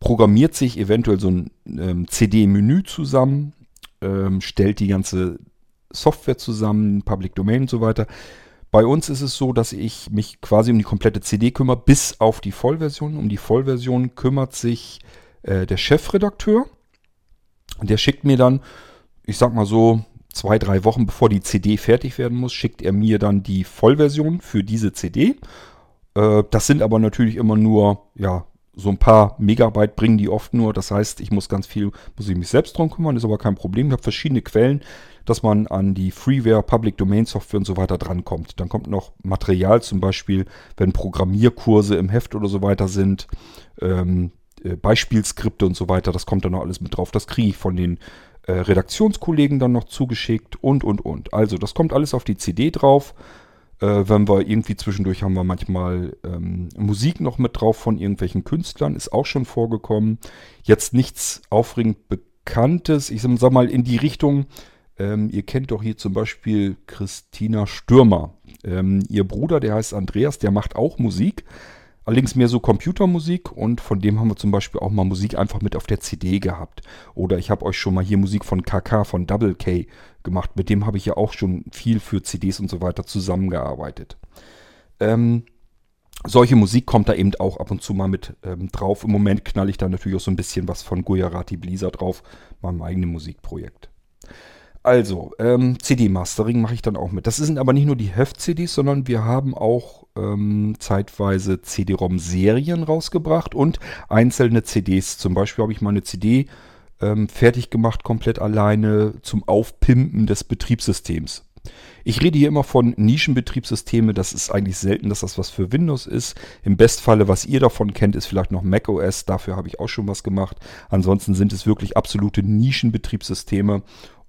programmiert sich eventuell so ein ähm, CD-Menü zusammen, ähm, stellt die ganze Software zusammen, Public Domain und so weiter. Bei uns ist es so, dass ich mich quasi um die komplette CD kümmere, bis auf die Vollversion. Um die Vollversion kümmert sich äh, der Chefredakteur. Der schickt mir dann, ich sag mal so, zwei, drei Wochen bevor die CD fertig werden muss, schickt er mir dann die Vollversion für diese CD. Äh, das sind aber natürlich immer nur, ja, so ein paar Megabyte bringen die oft nur. Das heißt, ich muss ganz viel, muss ich mich selbst drum kümmern, ist aber kein Problem. Ich habe verschiedene Quellen, dass man an die Freeware, Public Domain Software und so weiter drankommt. Dann kommt noch Material, zum Beispiel, wenn Programmierkurse im Heft oder so weiter sind, ähm, äh, Beispielskripte und so weiter, das kommt dann noch alles mit drauf. Das kriege ich von den äh, Redaktionskollegen dann noch zugeschickt und, und, und. Also, das kommt alles auf die CD drauf. Äh, wenn wir irgendwie zwischendurch haben wir manchmal ähm, Musik noch mit drauf von irgendwelchen Künstlern, ist auch schon vorgekommen. Jetzt nichts aufregend Bekanntes. Ich sag mal in die Richtung, ähm, ihr kennt doch hier zum Beispiel Christina Stürmer. Ähm, ihr Bruder, der heißt Andreas, der macht auch Musik. Allerdings mehr so Computermusik und von dem haben wir zum Beispiel auch mal Musik einfach mit auf der CD gehabt. Oder ich habe euch schon mal hier Musik von KK, von Double K gemacht. Mit dem habe ich ja auch schon viel für CDs und so weiter zusammengearbeitet. Ähm, solche Musik kommt da eben auch ab und zu mal mit ähm, drauf. Im Moment knall ich da natürlich auch so ein bisschen was von Gujarati Blizzard drauf, meinem eigenen Musikprojekt. Also, ähm, CD-Mastering mache ich dann auch mit. Das sind aber nicht nur die Heft-CDs, sondern wir haben auch ähm, zeitweise CD-ROM-Serien rausgebracht und einzelne CDs. Zum Beispiel habe ich mal eine CD ähm, fertig gemacht, komplett alleine zum Aufpimpen des Betriebssystems. Ich rede hier immer von Nischenbetriebssysteme. Das ist eigentlich selten, dass das was für Windows ist. Im Bestfalle, was ihr davon kennt, ist vielleicht noch macOS. Dafür habe ich auch schon was gemacht. Ansonsten sind es wirklich absolute Nischenbetriebssysteme.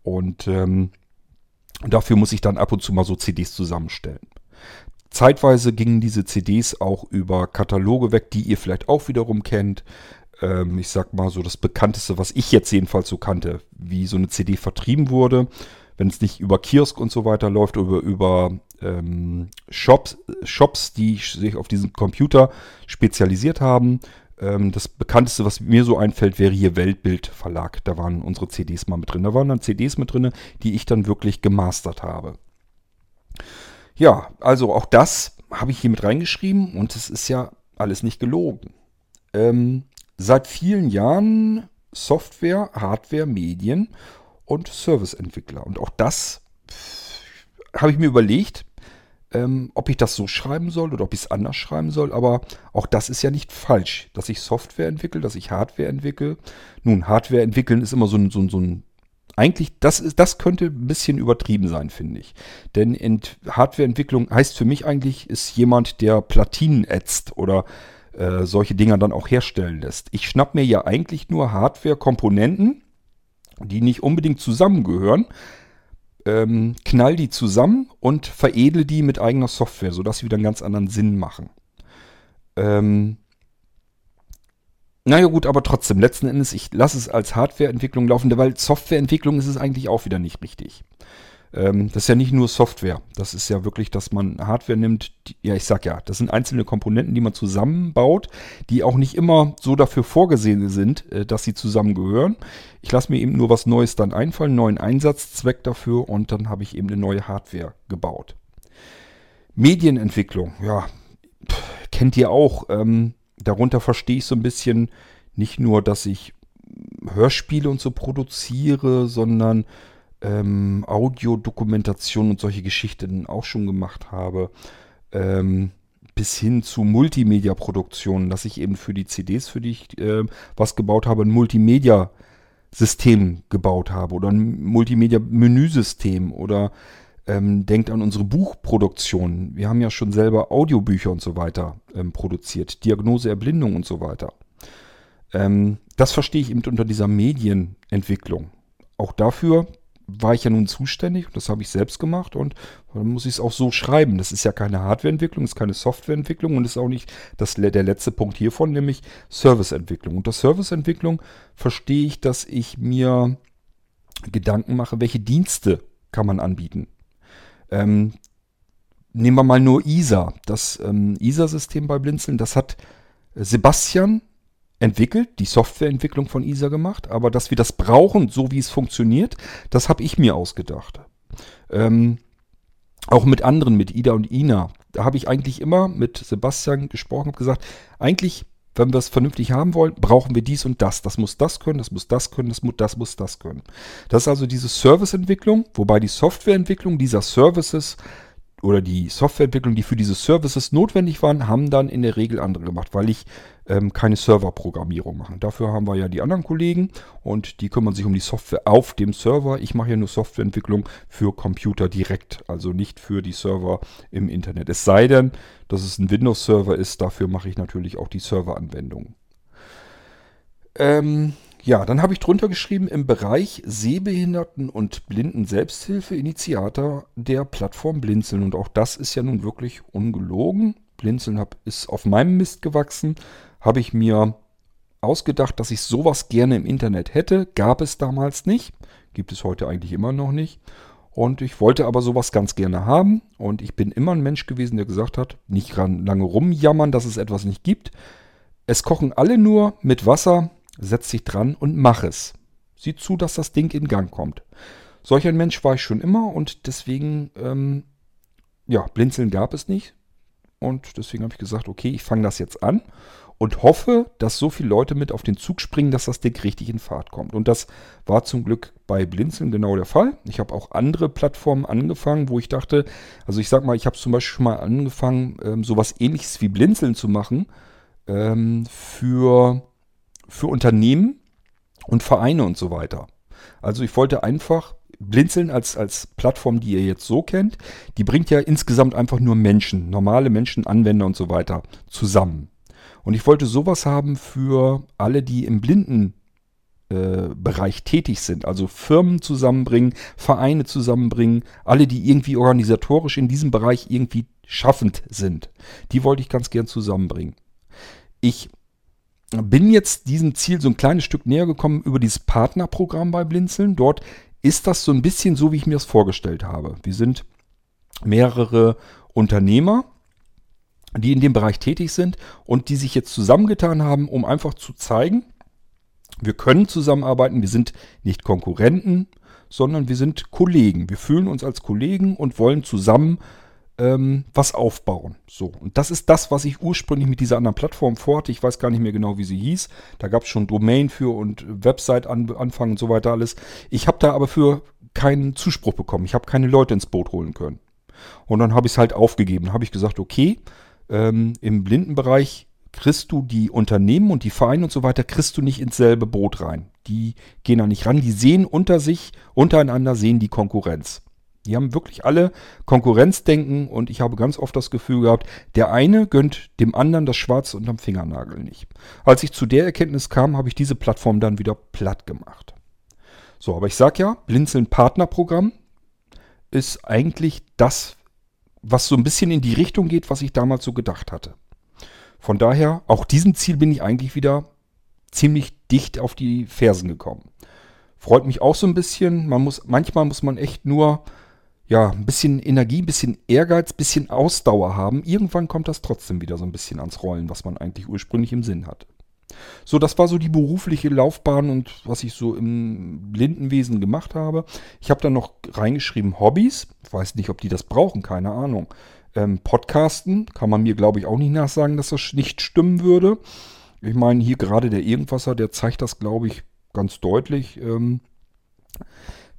Und ähm, dafür muss ich dann ab und zu mal so CDs zusammenstellen. Zeitweise gingen diese CDs auch über Kataloge weg, die ihr vielleicht auch wiederum kennt. Ähm, ich sag mal so das bekannteste, was ich jetzt jedenfalls so kannte, wie so eine CD vertrieben wurde. Wenn es nicht über Kiosk und so weiter läuft, über, über ähm, Shops, Shops, die sich auf diesen Computer spezialisiert haben, ähm, das bekannteste, was mir so einfällt, wäre hier Weltbild Verlag. Da waren unsere CDs mal mit drin. Da waren dann CDs mit drin, die ich dann wirklich gemastert habe. Ja, also auch das habe ich hier mit reingeschrieben und es ist ja alles nicht gelogen. Ähm, seit vielen Jahren Software, Hardware, Medien und Serviceentwickler. Und auch das habe ich mir überlegt, ähm, ob ich das so schreiben soll oder ob ich es anders schreiben soll. Aber auch das ist ja nicht falsch, dass ich Software entwickle, dass ich Hardware entwickle. Nun, Hardware entwickeln ist immer so ein, so ein, so ein eigentlich, das, ist, das könnte ein bisschen übertrieben sein, finde ich. Denn Ent Hardwareentwicklung heißt für mich eigentlich, ist jemand, der Platinen ätzt oder äh, solche Dinger dann auch herstellen lässt. Ich schnapp mir ja eigentlich nur Hardware-Komponenten, die nicht unbedingt zusammengehören, ähm, knall die zusammen und veredle die mit eigener Software, sodass sie wieder einen ganz anderen Sinn machen. Ähm, naja gut, aber trotzdem, letzten Endes, ich lasse es als Hardwareentwicklung laufen, weil Softwareentwicklung ist es eigentlich auch wieder nicht richtig. Ähm, das ist ja nicht nur Software. Das ist ja wirklich, dass man Hardware nimmt. Die, ja, ich sag ja, das sind einzelne Komponenten, die man zusammenbaut, die auch nicht immer so dafür vorgesehen sind, äh, dass sie zusammengehören. Ich lasse mir eben nur was Neues dann einfallen, neuen Einsatzzweck dafür und dann habe ich eben eine neue Hardware gebaut. Medienentwicklung, ja, pff, kennt ihr auch. Ähm, darunter verstehe ich so ein bisschen nicht nur, dass ich Hörspiele und so produziere, sondern ähm, Audiodokumentation und solche Geschichten auch schon gemacht habe. Ähm, bis hin zu Multimedia-Produktionen, dass ich eben für die CDs, für die ich äh, was gebaut habe, ein Multimedia-System gebaut habe oder ein Multimedia-Menüsystem oder ähm, denkt an unsere Buchproduktion. Wir haben ja schon selber Audiobücher und so weiter ähm, produziert, Diagnose Erblindung und so weiter. Ähm, das verstehe ich eben unter dieser Medienentwicklung. Auch dafür war ich ja nun zuständig und das habe ich selbst gemacht und dann muss ich es auch so schreiben. Das ist ja keine Hardwareentwicklung, ist keine Softwareentwicklung und ist auch nicht das, der letzte Punkt hiervon, nämlich Serviceentwicklung. Unter Serviceentwicklung verstehe ich, dass ich mir Gedanken mache, welche Dienste kann man anbieten. Ähm, nehmen wir mal nur ISA. Das ähm, ISA-System bei Blinzeln, das hat Sebastian entwickelt, die Softwareentwicklung von ISA gemacht, aber dass wir das brauchen, so wie es funktioniert, das habe ich mir ausgedacht. Ähm, auch mit anderen, mit Ida und Ina, da habe ich eigentlich immer mit Sebastian gesprochen und gesagt, eigentlich, wenn wir es vernünftig haben wollen, brauchen wir dies und das. Das muss das können, das muss das können, das muss das, muss das können. Das ist also diese Serviceentwicklung, wobei die Softwareentwicklung dieser Services oder die Softwareentwicklung, die für diese Services notwendig waren, haben dann in der Regel andere gemacht, weil ich ähm, keine Serverprogrammierung mache. Dafür haben wir ja die anderen Kollegen und die kümmern sich um die Software auf dem Server. Ich mache ja nur Softwareentwicklung für Computer direkt, also nicht für die Server im Internet. Es sei denn, dass es ein Windows-Server ist, dafür mache ich natürlich auch die Serveranwendungen. Ähm, ja, dann habe ich drunter geschrieben, im Bereich Sehbehinderten und Blinden Selbsthilfe Initiator der Plattform Blinzeln. Und auch das ist ja nun wirklich ungelogen. Blinzeln hab, ist auf meinem Mist gewachsen. Habe ich mir ausgedacht, dass ich sowas gerne im Internet hätte. Gab es damals nicht. Gibt es heute eigentlich immer noch nicht. Und ich wollte aber sowas ganz gerne haben. Und ich bin immer ein Mensch gewesen, der gesagt hat, nicht lange rumjammern, dass es etwas nicht gibt. Es kochen alle nur mit Wasser setz dich dran und mach es. Sieh zu, dass das Ding in Gang kommt. Solch ein Mensch war ich schon immer und deswegen, ähm, ja, Blinzeln gab es nicht. Und deswegen habe ich gesagt, okay, ich fange das jetzt an und hoffe, dass so viele Leute mit auf den Zug springen, dass das Ding richtig in Fahrt kommt. Und das war zum Glück bei Blinzeln genau der Fall. Ich habe auch andere Plattformen angefangen, wo ich dachte, also ich sag mal, ich habe zum Beispiel schon mal angefangen, ähm, sowas ähnliches wie Blinzeln zu machen ähm, für für Unternehmen und Vereine und so weiter. Also ich wollte einfach Blinzeln als, als Plattform, die ihr jetzt so kennt, die bringt ja insgesamt einfach nur Menschen, normale Menschen, Anwender und so weiter zusammen. Und ich wollte sowas haben für alle, die im Blindenbereich äh, tätig sind. Also Firmen zusammenbringen, Vereine zusammenbringen, alle, die irgendwie organisatorisch in diesem Bereich irgendwie schaffend sind. Die wollte ich ganz gern zusammenbringen. Ich bin jetzt diesem Ziel so ein kleines Stück näher gekommen über dieses Partnerprogramm bei Blinzeln. Dort ist das so ein bisschen so, wie ich mir das vorgestellt habe. Wir sind mehrere Unternehmer, die in dem Bereich tätig sind und die sich jetzt zusammengetan haben, um einfach zu zeigen, wir können zusammenarbeiten, wir sind nicht Konkurrenten, sondern wir sind Kollegen. Wir fühlen uns als Kollegen und wollen zusammen ähm, was aufbauen. So, und das ist das, was ich ursprünglich mit dieser anderen Plattform vorhatte. Ich weiß gar nicht mehr genau, wie sie hieß. Da gab es schon Domain für und Website-Anfang und so weiter alles. Ich habe da aber für keinen Zuspruch bekommen. Ich habe keine Leute ins Boot holen können. Und dann habe ich es halt aufgegeben. habe ich gesagt, okay, ähm, im Blindenbereich kriegst du die Unternehmen und die Vereine und so weiter, kriegst du nicht ins selbe Boot rein. Die gehen da nicht ran. Die sehen unter sich, untereinander sehen die Konkurrenz. Die haben wirklich alle Konkurrenzdenken und ich habe ganz oft das Gefühl gehabt, der eine gönnt dem anderen das Schwarze unterm Fingernagel nicht. Als ich zu der Erkenntnis kam, habe ich diese Plattform dann wieder platt gemacht. So, aber ich sage ja, Blinzeln Partnerprogramm ist eigentlich das, was so ein bisschen in die Richtung geht, was ich damals so gedacht hatte. Von daher, auch diesem Ziel bin ich eigentlich wieder ziemlich dicht auf die Fersen gekommen. Freut mich auch so ein bisschen. Man muss, manchmal muss man echt nur ja, ein bisschen Energie, ein bisschen Ehrgeiz, ein bisschen Ausdauer haben. Irgendwann kommt das trotzdem wieder so ein bisschen ans Rollen, was man eigentlich ursprünglich im Sinn hat. So, das war so die berufliche Laufbahn und was ich so im Blindenwesen gemacht habe. Ich habe dann noch reingeschrieben Hobbys. Weiß nicht, ob die das brauchen, keine Ahnung. Ähm, Podcasten kann man mir, glaube ich, auch nicht nachsagen, dass das nicht stimmen würde. Ich meine, hier gerade der Irgendwasser, der zeigt das, glaube ich, ganz deutlich. Ähm,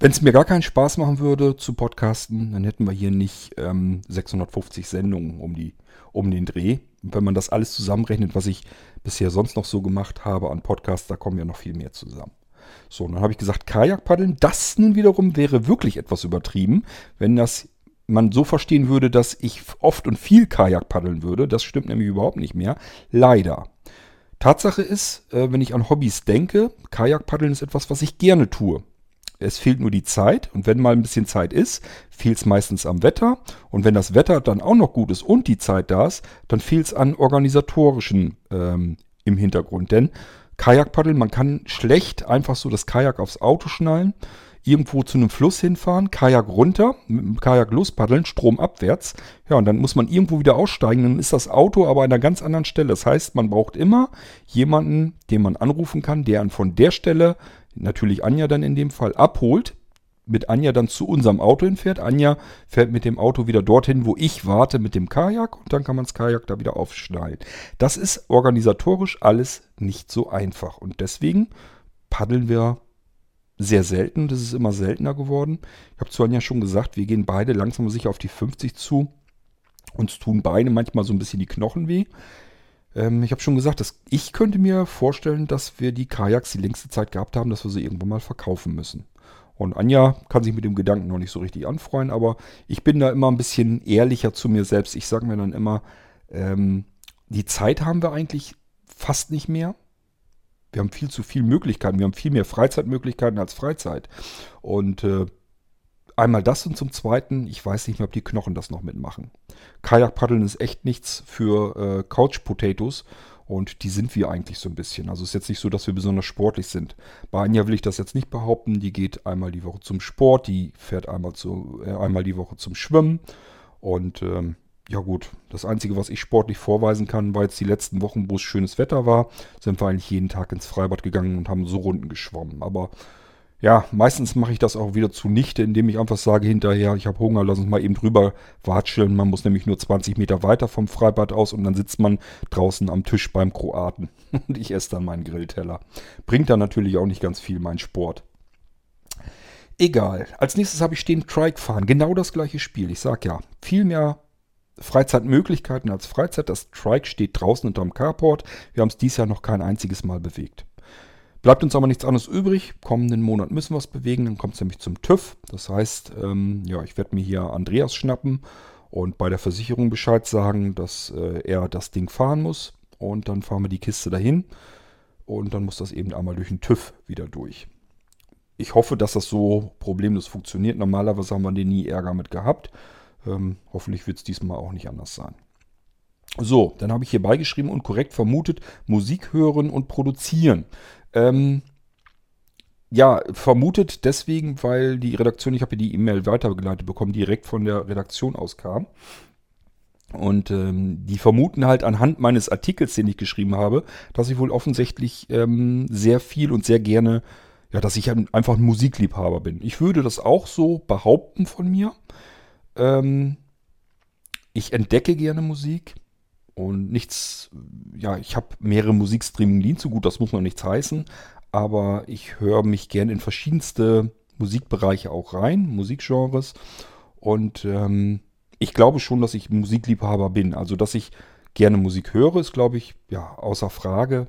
wenn es mir gar keinen Spaß machen würde zu podcasten, dann hätten wir hier nicht ähm, 650 Sendungen um, die, um den Dreh. Wenn man das alles zusammenrechnet, was ich bisher sonst noch so gemacht habe an Podcasts, da kommen ja noch viel mehr zusammen. So, und dann habe ich gesagt, Kajakpaddeln, das nun wiederum wäre wirklich etwas übertrieben, wenn das man so verstehen würde, dass ich oft und viel Kajak paddeln würde. Das stimmt nämlich überhaupt nicht mehr. Leider. Tatsache ist, äh, wenn ich an Hobbys denke, Kajakpaddeln ist etwas, was ich gerne tue. Es fehlt nur die Zeit und wenn mal ein bisschen Zeit ist, fehlt es meistens am Wetter und wenn das Wetter dann auch noch gut ist und die Zeit da ist, dann fehlt es an organisatorischen ähm, im Hintergrund. Denn Kajakpaddeln, man kann schlecht einfach so das Kajak aufs Auto schnallen. irgendwo zu einem Fluss hinfahren, Kajak runter, mit dem Kajak lospaddeln, stromabwärts. Ja, und dann muss man irgendwo wieder aussteigen, dann ist das Auto aber an einer ganz anderen Stelle. Das heißt, man braucht immer jemanden, den man anrufen kann, der einen von der Stelle, natürlich Anja dann in dem Fall, abholt, mit Anja dann zu unserem Auto hinfährt. Anja fährt mit dem Auto wieder dorthin, wo ich warte mit dem Kajak und dann kann man das Kajak da wieder aufschneiden. Das ist organisatorisch alles nicht so einfach und deswegen paddeln wir sehr selten. Das ist immer seltener geworden. Ich habe zu Anja schon gesagt, wir gehen beide langsam sicher auf die 50 zu. Uns tun beide manchmal so ein bisschen die Knochen weh. Ähm, ich habe schon gesagt, dass ich könnte mir vorstellen, dass wir die Kajaks die längste Zeit gehabt haben, dass wir sie irgendwann mal verkaufen müssen. Und Anja kann sich mit dem Gedanken noch nicht so richtig anfreuen, aber ich bin da immer ein bisschen ehrlicher zu mir selbst. Ich sage mir dann immer, ähm, die Zeit haben wir eigentlich fast nicht mehr. Wir haben viel zu viele Möglichkeiten. Wir haben viel mehr Freizeitmöglichkeiten als Freizeit. Und äh, einmal das und zum Zweiten, ich weiß nicht mehr, ob die Knochen das noch mitmachen. Kajakpaddeln ist echt nichts für äh, Couch Potatoes und die sind wir eigentlich so ein bisschen. Also es ist jetzt nicht so, dass wir besonders sportlich sind. Bei Anja will ich das jetzt nicht behaupten. Die geht einmal die Woche zum Sport, die fährt einmal, zu, äh, einmal die Woche zum Schwimmen. Und ähm, ja gut, das Einzige, was ich sportlich vorweisen kann, war jetzt die letzten Wochen, wo es schönes Wetter war, sind wir eigentlich jeden Tag ins Freibad gegangen und haben so Runden geschwommen. Aber ja, meistens mache ich das auch wieder zunichte, indem ich einfach sage hinterher, ich habe Hunger, lass uns mal eben drüber watscheln. Man muss nämlich nur 20 Meter weiter vom Freibad aus und dann sitzt man draußen am Tisch beim Kroaten. [LAUGHS] Und ich esse dann meinen Grillteller. Bringt dann natürlich auch nicht ganz viel, mein Sport. Egal. Als nächstes habe ich stehen Trike fahren. Genau das gleiche Spiel. Ich sage ja, viel mehr Freizeitmöglichkeiten als Freizeit. Das Trike steht draußen unterm Carport. Wir haben es dieses Jahr noch kein einziges Mal bewegt. Bleibt uns aber nichts anderes übrig. Kommenden Monat müssen wir es bewegen. Dann kommt es nämlich zum TÜV. Das heißt, ähm, ja, ich werde mir hier Andreas schnappen und bei der Versicherung Bescheid sagen, dass äh, er das Ding fahren muss. Und dann fahren wir die Kiste dahin. Und dann muss das eben einmal durch den TÜV wieder durch. Ich hoffe, dass das so problemlos funktioniert. Normalerweise haben wir den nie Ärger mit gehabt. Ähm, hoffentlich wird es diesmal auch nicht anders sein. So, dann habe ich hier beigeschrieben und korrekt vermutet, Musik hören und produzieren. Ähm, ja, vermutet deswegen, weil die Redaktion, ich habe die E-Mail weitergeleitet bekommen, direkt von der Redaktion aus kam. Und ähm, die vermuten halt anhand meines Artikels, den ich geschrieben habe, dass ich wohl offensichtlich ähm, sehr viel und sehr gerne, ja, dass ich einfach ein Musikliebhaber bin. Ich würde das auch so behaupten von mir. Ähm, ich entdecke gerne Musik. Und nichts, ja, ich habe mehrere Musikstreaming-Dienste, gut, das muss noch nichts heißen, aber ich höre mich gern in verschiedenste Musikbereiche auch rein, Musikgenres. Und ähm, ich glaube schon, dass ich Musikliebhaber bin. Also, dass ich gerne Musik höre, ist, glaube ich, ja, außer Frage.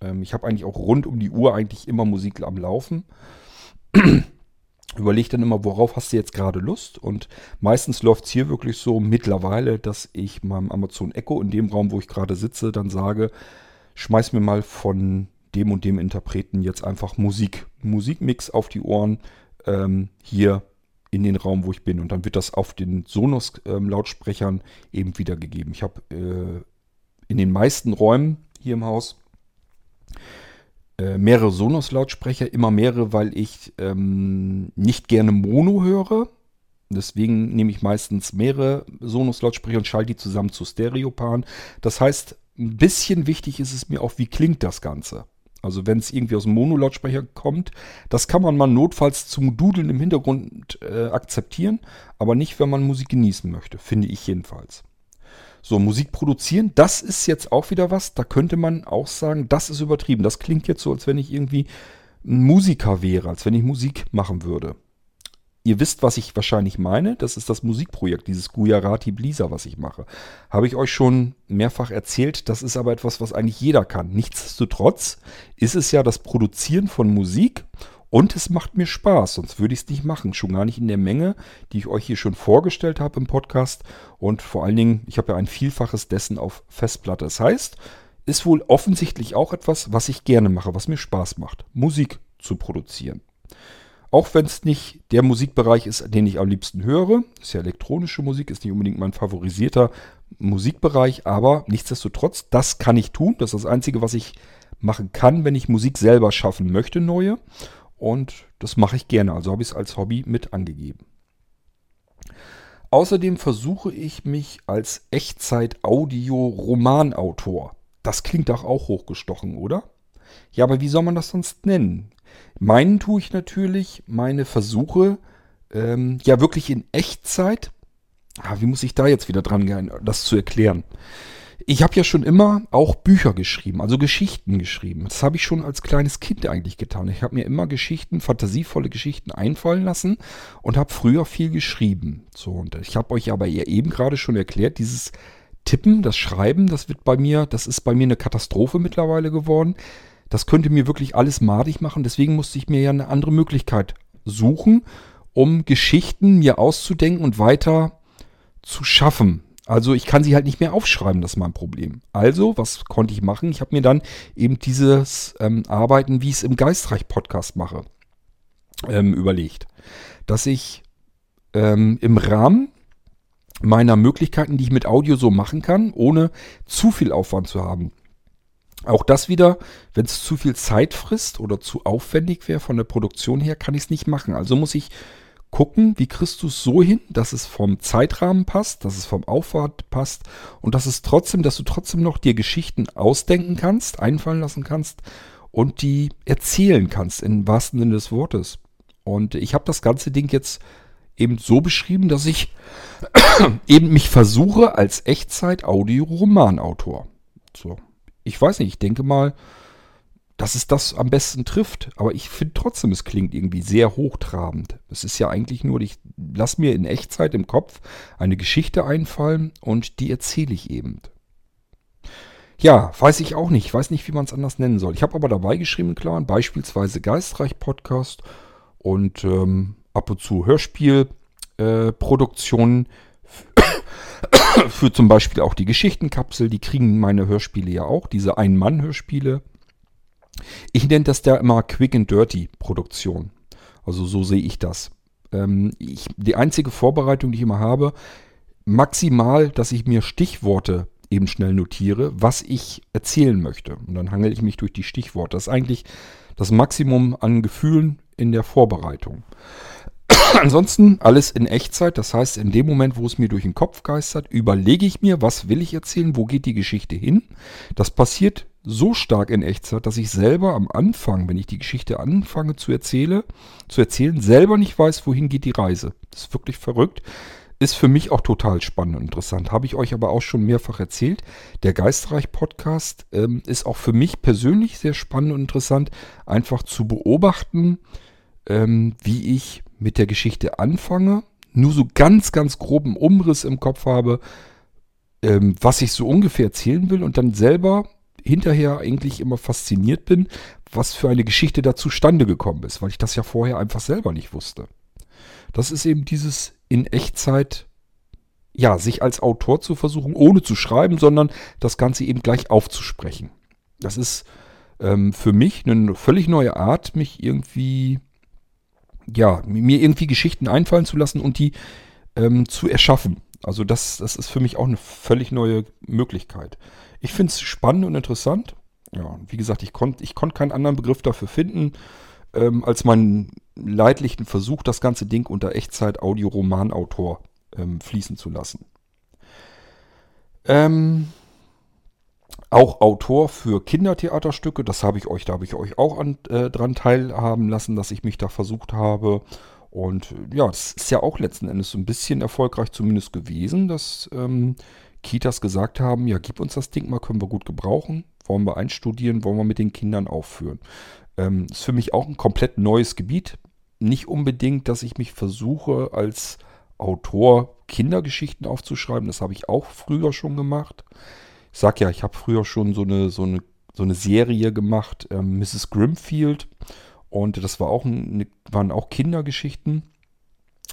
Ähm, ich habe eigentlich auch rund um die Uhr eigentlich immer Musik am Laufen überlege dann immer, worauf hast du jetzt gerade Lust? Und meistens läuft es hier wirklich so mittlerweile, dass ich meinem Amazon Echo in dem Raum, wo ich gerade sitze, dann sage, schmeiß mir mal von dem und dem Interpreten jetzt einfach Musik, Musikmix auf die Ohren ähm, hier in den Raum, wo ich bin. Und dann wird das auf den Sonos-Lautsprechern ähm, eben wiedergegeben. Ich habe äh, in den meisten Räumen hier im Haus äh, mehrere Sonos-Lautsprecher, immer mehrere, weil ich ähm, nicht gerne Mono höre. Deswegen nehme ich meistens mehrere Sonos-Lautsprecher und schalte die zusammen zu Stereopaaren. Das heißt, ein bisschen wichtig ist es mir auch, wie klingt das Ganze. Also wenn es irgendwie aus dem Mono-Lautsprecher kommt, das kann man mal notfalls zum Dudeln im Hintergrund äh, akzeptieren, aber nicht, wenn man Musik genießen möchte, finde ich jedenfalls. So, Musik produzieren, das ist jetzt auch wieder was, da könnte man auch sagen, das ist übertrieben. Das klingt jetzt so, als wenn ich irgendwie ein Musiker wäre, als wenn ich Musik machen würde. Ihr wisst, was ich wahrscheinlich meine. Das ist das Musikprojekt, dieses Gujarati Blisa, was ich mache. Habe ich euch schon mehrfach erzählt. Das ist aber etwas, was eigentlich jeder kann. Nichtsdestotrotz ist es ja das Produzieren von Musik und es macht mir Spaß, sonst würde ich es nicht machen. Schon gar nicht in der Menge, die ich euch hier schon vorgestellt habe im Podcast. Und vor allen Dingen, ich habe ja ein Vielfaches dessen auf Festplatte. Das heißt, ist wohl offensichtlich auch etwas, was ich gerne mache, was mir Spaß macht. Musik zu produzieren. Auch wenn es nicht der Musikbereich ist, den ich am liebsten höre. Ist ja elektronische Musik, ist nicht unbedingt mein favorisierter Musikbereich, aber nichtsdestotrotz, das kann ich tun. Das ist das Einzige, was ich machen kann, wenn ich Musik selber schaffen möchte, neue. Und Das mache ich gerne, also habe ich es als Hobby mit angegeben. Außerdem versuche ich mich als Echtzeit-Audio-Romanautor. Das klingt doch auch hochgestochen, oder? Ja, aber wie soll man das sonst nennen? Meinen tue ich natürlich meine Versuche, ähm, ja wirklich in Echtzeit. Ah, wie muss ich da jetzt wieder dran gehen, das zu erklären? Ich habe ja schon immer auch Bücher geschrieben, also Geschichten geschrieben. Das habe ich schon als kleines Kind eigentlich getan. Ich habe mir immer Geschichten, fantasievolle Geschichten einfallen lassen und habe früher viel geschrieben. So, und ich habe euch aber eben gerade schon erklärt, dieses Tippen, das Schreiben, das wird bei mir, das ist bei mir eine Katastrophe mittlerweile geworden. Das könnte mir wirklich alles madig machen. Deswegen musste ich mir ja eine andere Möglichkeit suchen, um Geschichten mir auszudenken und weiter zu schaffen. Also ich kann sie halt nicht mehr aufschreiben, das ist mein Problem. Also, was konnte ich machen? Ich habe mir dann eben dieses ähm, Arbeiten, wie ich es im Geistreich-Podcast mache, ähm, überlegt. Dass ich ähm, im Rahmen meiner Möglichkeiten, die ich mit Audio so machen kann, ohne zu viel Aufwand zu haben. Auch das wieder, wenn es zu viel Zeit frisst oder zu aufwendig wäre von der Produktion her, kann ich es nicht machen. Also muss ich gucken, wie kriegst du es so hin, dass es vom Zeitrahmen passt, dass es vom Aufwand passt und dass es trotzdem, dass du trotzdem noch dir Geschichten ausdenken kannst, einfallen lassen kannst und die erzählen kannst, im wahrsten Sinne des Wortes. Und ich habe das ganze Ding jetzt eben so beschrieben, dass ich [COUGHS] eben mich versuche als Echtzeit-Audio-Romanautor. So. Ich weiß nicht, ich denke mal, dass es das am besten trifft. Aber ich finde trotzdem, es klingt irgendwie sehr hochtrabend. Es ist ja eigentlich nur, ich lasse mir in Echtzeit im Kopf eine Geschichte einfallen und die erzähle ich eben. Ja, weiß ich auch nicht. Ich weiß nicht, wie man es anders nennen soll. Ich habe aber dabei geschrieben, klar, beispielsweise Geistreich-Podcast und ähm, ab und zu Hörspielproduktionen. Äh, für zum Beispiel auch die Geschichtenkapsel, die kriegen meine Hörspiele ja auch, diese Ein-Mann-Hörspiele. Ich nenne das da immer Quick and Dirty Produktion. Also so sehe ich das. Ähm, ich, die einzige Vorbereitung, die ich immer habe, maximal, dass ich mir Stichworte eben schnell notiere, was ich erzählen möchte. Und dann hangel ich mich durch die Stichworte. Das ist eigentlich das Maximum an Gefühlen in der Vorbereitung. [CLEARS THROAT] Ansonsten alles in Echtzeit, das heißt, in dem Moment, wo es mir durch den Kopf geistert, überlege ich mir, was will ich erzählen, wo geht die Geschichte hin. Das passiert so stark in Echtzeit, dass ich selber am Anfang, wenn ich die Geschichte anfange zu, erzähle, zu erzählen, selber nicht weiß, wohin geht die Reise. Das ist wirklich verrückt. Ist für mich auch total spannend und interessant. Habe ich euch aber auch schon mehrfach erzählt. Der Geistreich-Podcast ähm, ist auch für mich persönlich sehr spannend und interessant, einfach zu beobachten, ähm, wie ich mit der Geschichte anfange, nur so ganz, ganz groben Umriss im Kopf habe, ähm, was ich so ungefähr erzählen will und dann selber hinterher eigentlich immer fasziniert bin, was für eine Geschichte da zustande gekommen ist, weil ich das ja vorher einfach selber nicht wusste. Das ist eben dieses in Echtzeit, ja, sich als Autor zu versuchen, ohne zu schreiben, sondern das Ganze eben gleich aufzusprechen. Das ist ähm, für mich eine völlig neue Art, mich irgendwie, ja, mir irgendwie Geschichten einfallen zu lassen und die ähm, zu erschaffen. Also das, das ist für mich auch eine völlig neue Möglichkeit. Ich finde es spannend und interessant. Ja, wie gesagt, ich konnte ich konnt keinen anderen Begriff dafür finden, ähm, als meinen leidlichen Versuch, das ganze Ding unter Echtzeit-Audio-Romanautor ähm, fließen zu lassen. Ähm, auch Autor für Kindertheaterstücke, das habe ich euch, da habe ich euch auch an, äh, dran teilhaben lassen, dass ich mich da versucht habe. Und ja, das ist ja auch letzten Endes so ein bisschen erfolgreich zumindest gewesen, dass ähm, Kitas gesagt haben, ja, gib uns das Ding mal, können wir gut gebrauchen, wollen wir einstudieren, wollen wir mit den Kindern aufführen. Ähm, ist für mich auch ein komplett neues Gebiet. Nicht unbedingt, dass ich mich versuche, als Autor Kindergeschichten aufzuschreiben. Das habe ich auch früher schon gemacht. Ich sag ja, ich habe früher schon so eine, so eine, so eine Serie gemacht, ähm, Mrs. Grimfield. Und das war auch eine, waren auch Kindergeschichten.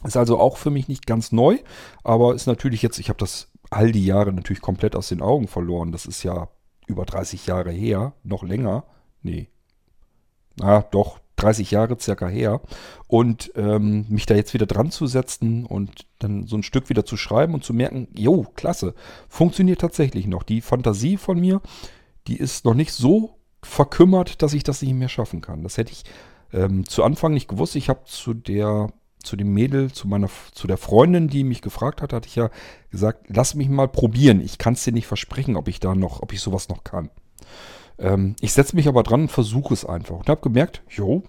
Ist also auch für mich nicht ganz neu, aber ist natürlich jetzt, ich habe das all die Jahre natürlich komplett aus den Augen verloren. Das ist ja über 30 Jahre her, noch länger. Nee. Ah, doch, 30 Jahre circa her. Und ähm, mich da jetzt wieder dran zu setzen und dann so ein Stück wieder zu schreiben und zu merken, jo, klasse, funktioniert tatsächlich noch. Die Fantasie von mir, die ist noch nicht so verkümmert, dass ich das nicht mehr schaffen kann. Das hätte ich ähm, zu Anfang nicht gewusst. Ich habe zu der zu dem Mädel, zu meiner, zu der Freundin, die mich gefragt hat, hatte ich ja gesagt, lass mich mal probieren. Ich kann es dir nicht versprechen, ob ich da noch, ob ich sowas noch kann. Ähm, ich setze mich aber dran und versuche es einfach. Und habe gemerkt, jo,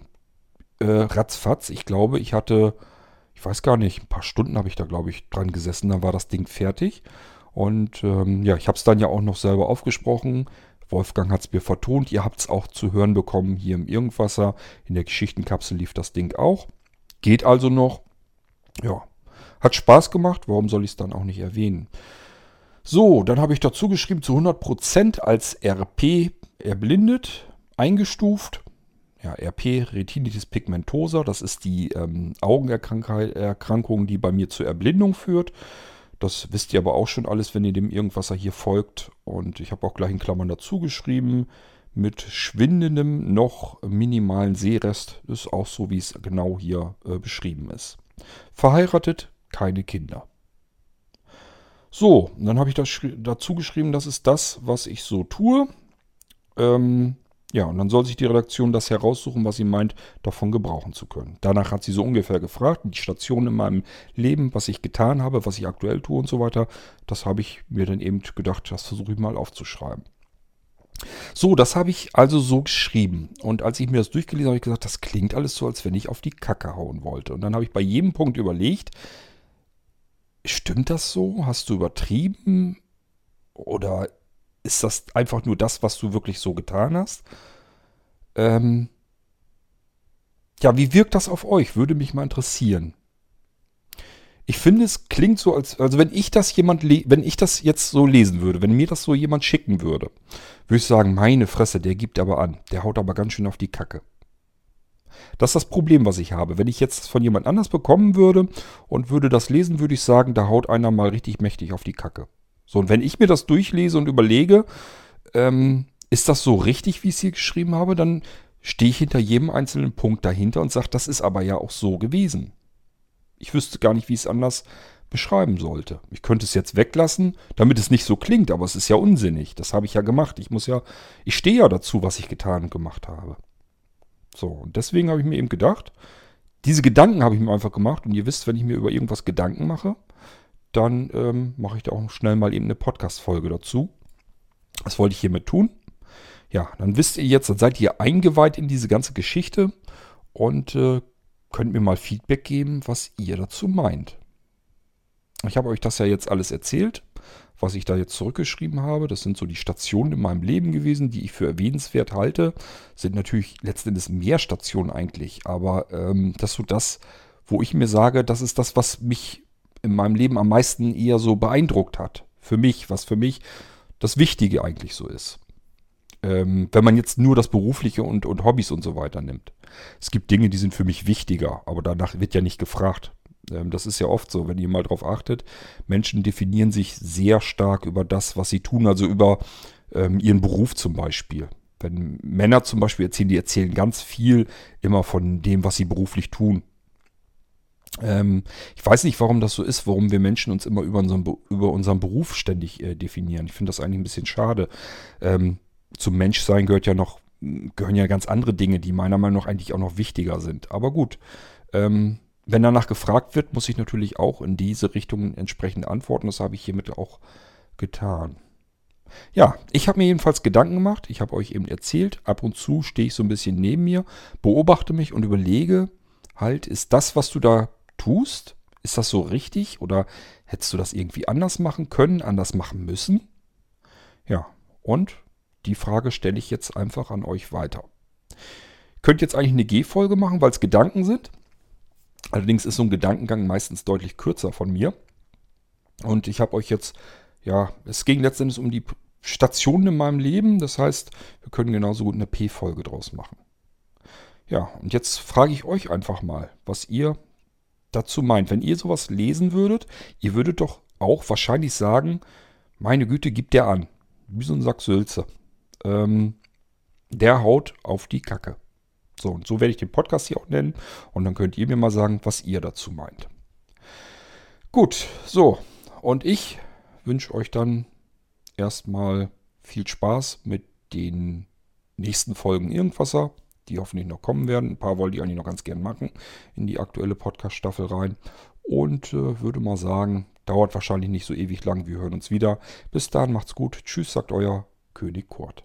äh, ratzfatz, ich glaube, ich hatte, ich weiß gar nicht, ein paar Stunden habe ich da, glaube ich, dran gesessen, dann war das Ding fertig. Und ähm, ja, ich habe es dann ja auch noch selber aufgesprochen. Wolfgang hat es mir vertont. Ihr habt es auch zu hören bekommen hier im Irgendwasser. In der Geschichtenkapsel lief das Ding auch. Geht also noch. Ja, hat Spaß gemacht. Warum soll ich es dann auch nicht erwähnen? So, dann habe ich dazu geschrieben, zu 100% als RP erblindet, eingestuft. Ja, RP, Retinitis pigmentosa, das ist die ähm, Augenerkrankung, die bei mir zur Erblindung führt. Das wisst ihr aber auch schon alles, wenn ihr dem Irgendwasser hier folgt. Und ich habe auch gleich in Klammern dazu geschrieben, mit schwindendem, noch minimalen Sehrest. Das ist auch so, wie es genau hier äh, beschrieben ist. Verheiratet, keine Kinder. So, dann habe ich das dazu geschrieben, das ist das, was ich so tue. Ähm, ja, und dann soll sich die Redaktion das heraussuchen, was sie meint, davon gebrauchen zu können. Danach hat sie so ungefähr gefragt, die Station in meinem Leben, was ich getan habe, was ich aktuell tue und so weiter. Das habe ich mir dann eben gedacht, das versuche ich mal aufzuschreiben. So, das habe ich also so geschrieben. Und als ich mir das durchgelesen habe, habe ich gesagt, das klingt alles so, als wenn ich auf die Kacke hauen wollte. Und dann habe ich bei jedem Punkt überlegt, stimmt das so? Hast du übertrieben? Oder ist das einfach nur das, was du wirklich so getan hast? Ähm ja, wie wirkt das auf euch? Würde mich mal interessieren. Ich finde, es klingt so, als also wenn ich das jemand, wenn ich das jetzt so lesen würde, wenn mir das so jemand schicken würde, würde ich sagen, meine Fresse, der gibt aber an, der haut aber ganz schön auf die Kacke. Das ist das Problem, was ich habe. Wenn ich jetzt von jemand anders bekommen würde und würde das lesen, würde ich sagen, da haut einer mal richtig mächtig auf die Kacke. So, und wenn ich mir das durchlese und überlege, ähm, ist das so richtig, wie ich es hier geschrieben habe, dann stehe ich hinter jedem einzelnen Punkt dahinter und sage, das ist aber ja auch so gewesen. Ich wüsste gar nicht, wie ich es anders beschreiben sollte. Ich könnte es jetzt weglassen, damit es nicht so klingt, aber es ist ja unsinnig. Das habe ich ja gemacht. Ich muss ja, ich stehe ja dazu, was ich getan und gemacht habe. So, und deswegen habe ich mir eben gedacht, diese Gedanken habe ich mir einfach gemacht und ihr wisst, wenn ich mir über irgendwas Gedanken mache, dann ähm, mache ich da auch schnell mal eben eine Podcast-Folge dazu. Das wollte ich hiermit tun. Ja, dann wisst ihr jetzt, dann seid ihr eingeweiht in diese ganze Geschichte und äh, könnt mir mal Feedback geben, was ihr dazu meint. Ich habe euch das ja jetzt alles erzählt was ich da jetzt zurückgeschrieben habe. Das sind so die Stationen in meinem Leben gewesen, die ich für erwähnenswert halte. Sind natürlich letzten Endes mehr Stationen eigentlich, aber ähm, das ist so das, wo ich mir sage, das ist das, was mich in meinem Leben am meisten eher so beeindruckt hat. Für mich, was für mich das Wichtige eigentlich so ist. Ähm, wenn man jetzt nur das Berufliche und, und Hobbys und so weiter nimmt. Es gibt Dinge, die sind für mich wichtiger, aber danach wird ja nicht gefragt. Ähm, das ist ja oft so, wenn ihr mal drauf achtet. Menschen definieren sich sehr stark über das, was sie tun, also über ähm, ihren Beruf zum Beispiel. Wenn Männer zum Beispiel erzählen, die erzählen ganz viel immer von dem, was sie beruflich tun. Ähm, ich weiß nicht, warum das so ist, warum wir Menschen uns immer über unseren, über unseren Beruf ständig äh, definieren. Ich finde das eigentlich ein bisschen schade. Ähm, zum Menschsein gehört ja noch, gehören ja ganz andere Dinge, die meiner Meinung nach eigentlich auch noch wichtiger sind. Aber gut, ähm, wenn danach gefragt wird, muss ich natürlich auch in diese Richtung entsprechend antworten. Das habe ich hiermit auch getan. Ja, ich habe mir jedenfalls Gedanken gemacht. Ich habe euch eben erzählt, ab und zu stehe ich so ein bisschen neben mir, beobachte mich und überlege halt, ist das, was du da tust, ist das so richtig oder hättest du das irgendwie anders machen können, anders machen müssen? Ja, und die Frage stelle ich jetzt einfach an euch weiter. Könnt jetzt eigentlich eine G-Folge machen, weil es Gedanken sind. Allerdings ist so ein Gedankengang meistens deutlich kürzer von mir. Und ich habe euch jetzt, ja, es ging letztendlich um die Stationen in meinem Leben. Das heißt, wir können genauso gut eine P-Folge draus machen. Ja, und jetzt frage ich euch einfach mal, was ihr dazu meint. Wenn ihr sowas lesen würdet, ihr würdet doch auch wahrscheinlich sagen, meine Güte, gibt der an. Wie so ein Sack Sülze. Ähm, der haut auf die Kacke. So, und so werde ich den Podcast hier auch nennen. Und dann könnt ihr mir mal sagen, was ihr dazu meint. Gut, so. Und ich wünsche euch dann erstmal viel Spaß mit den nächsten Folgen Irgendwasser. die hoffentlich noch kommen werden. Ein paar wollte ich eigentlich noch ganz gern machen in die aktuelle Podcast-Staffel rein. Und äh, würde mal sagen, dauert wahrscheinlich nicht so ewig lang. Wir hören uns wieder. Bis dann, macht's gut. Tschüss, sagt euer König Kurt.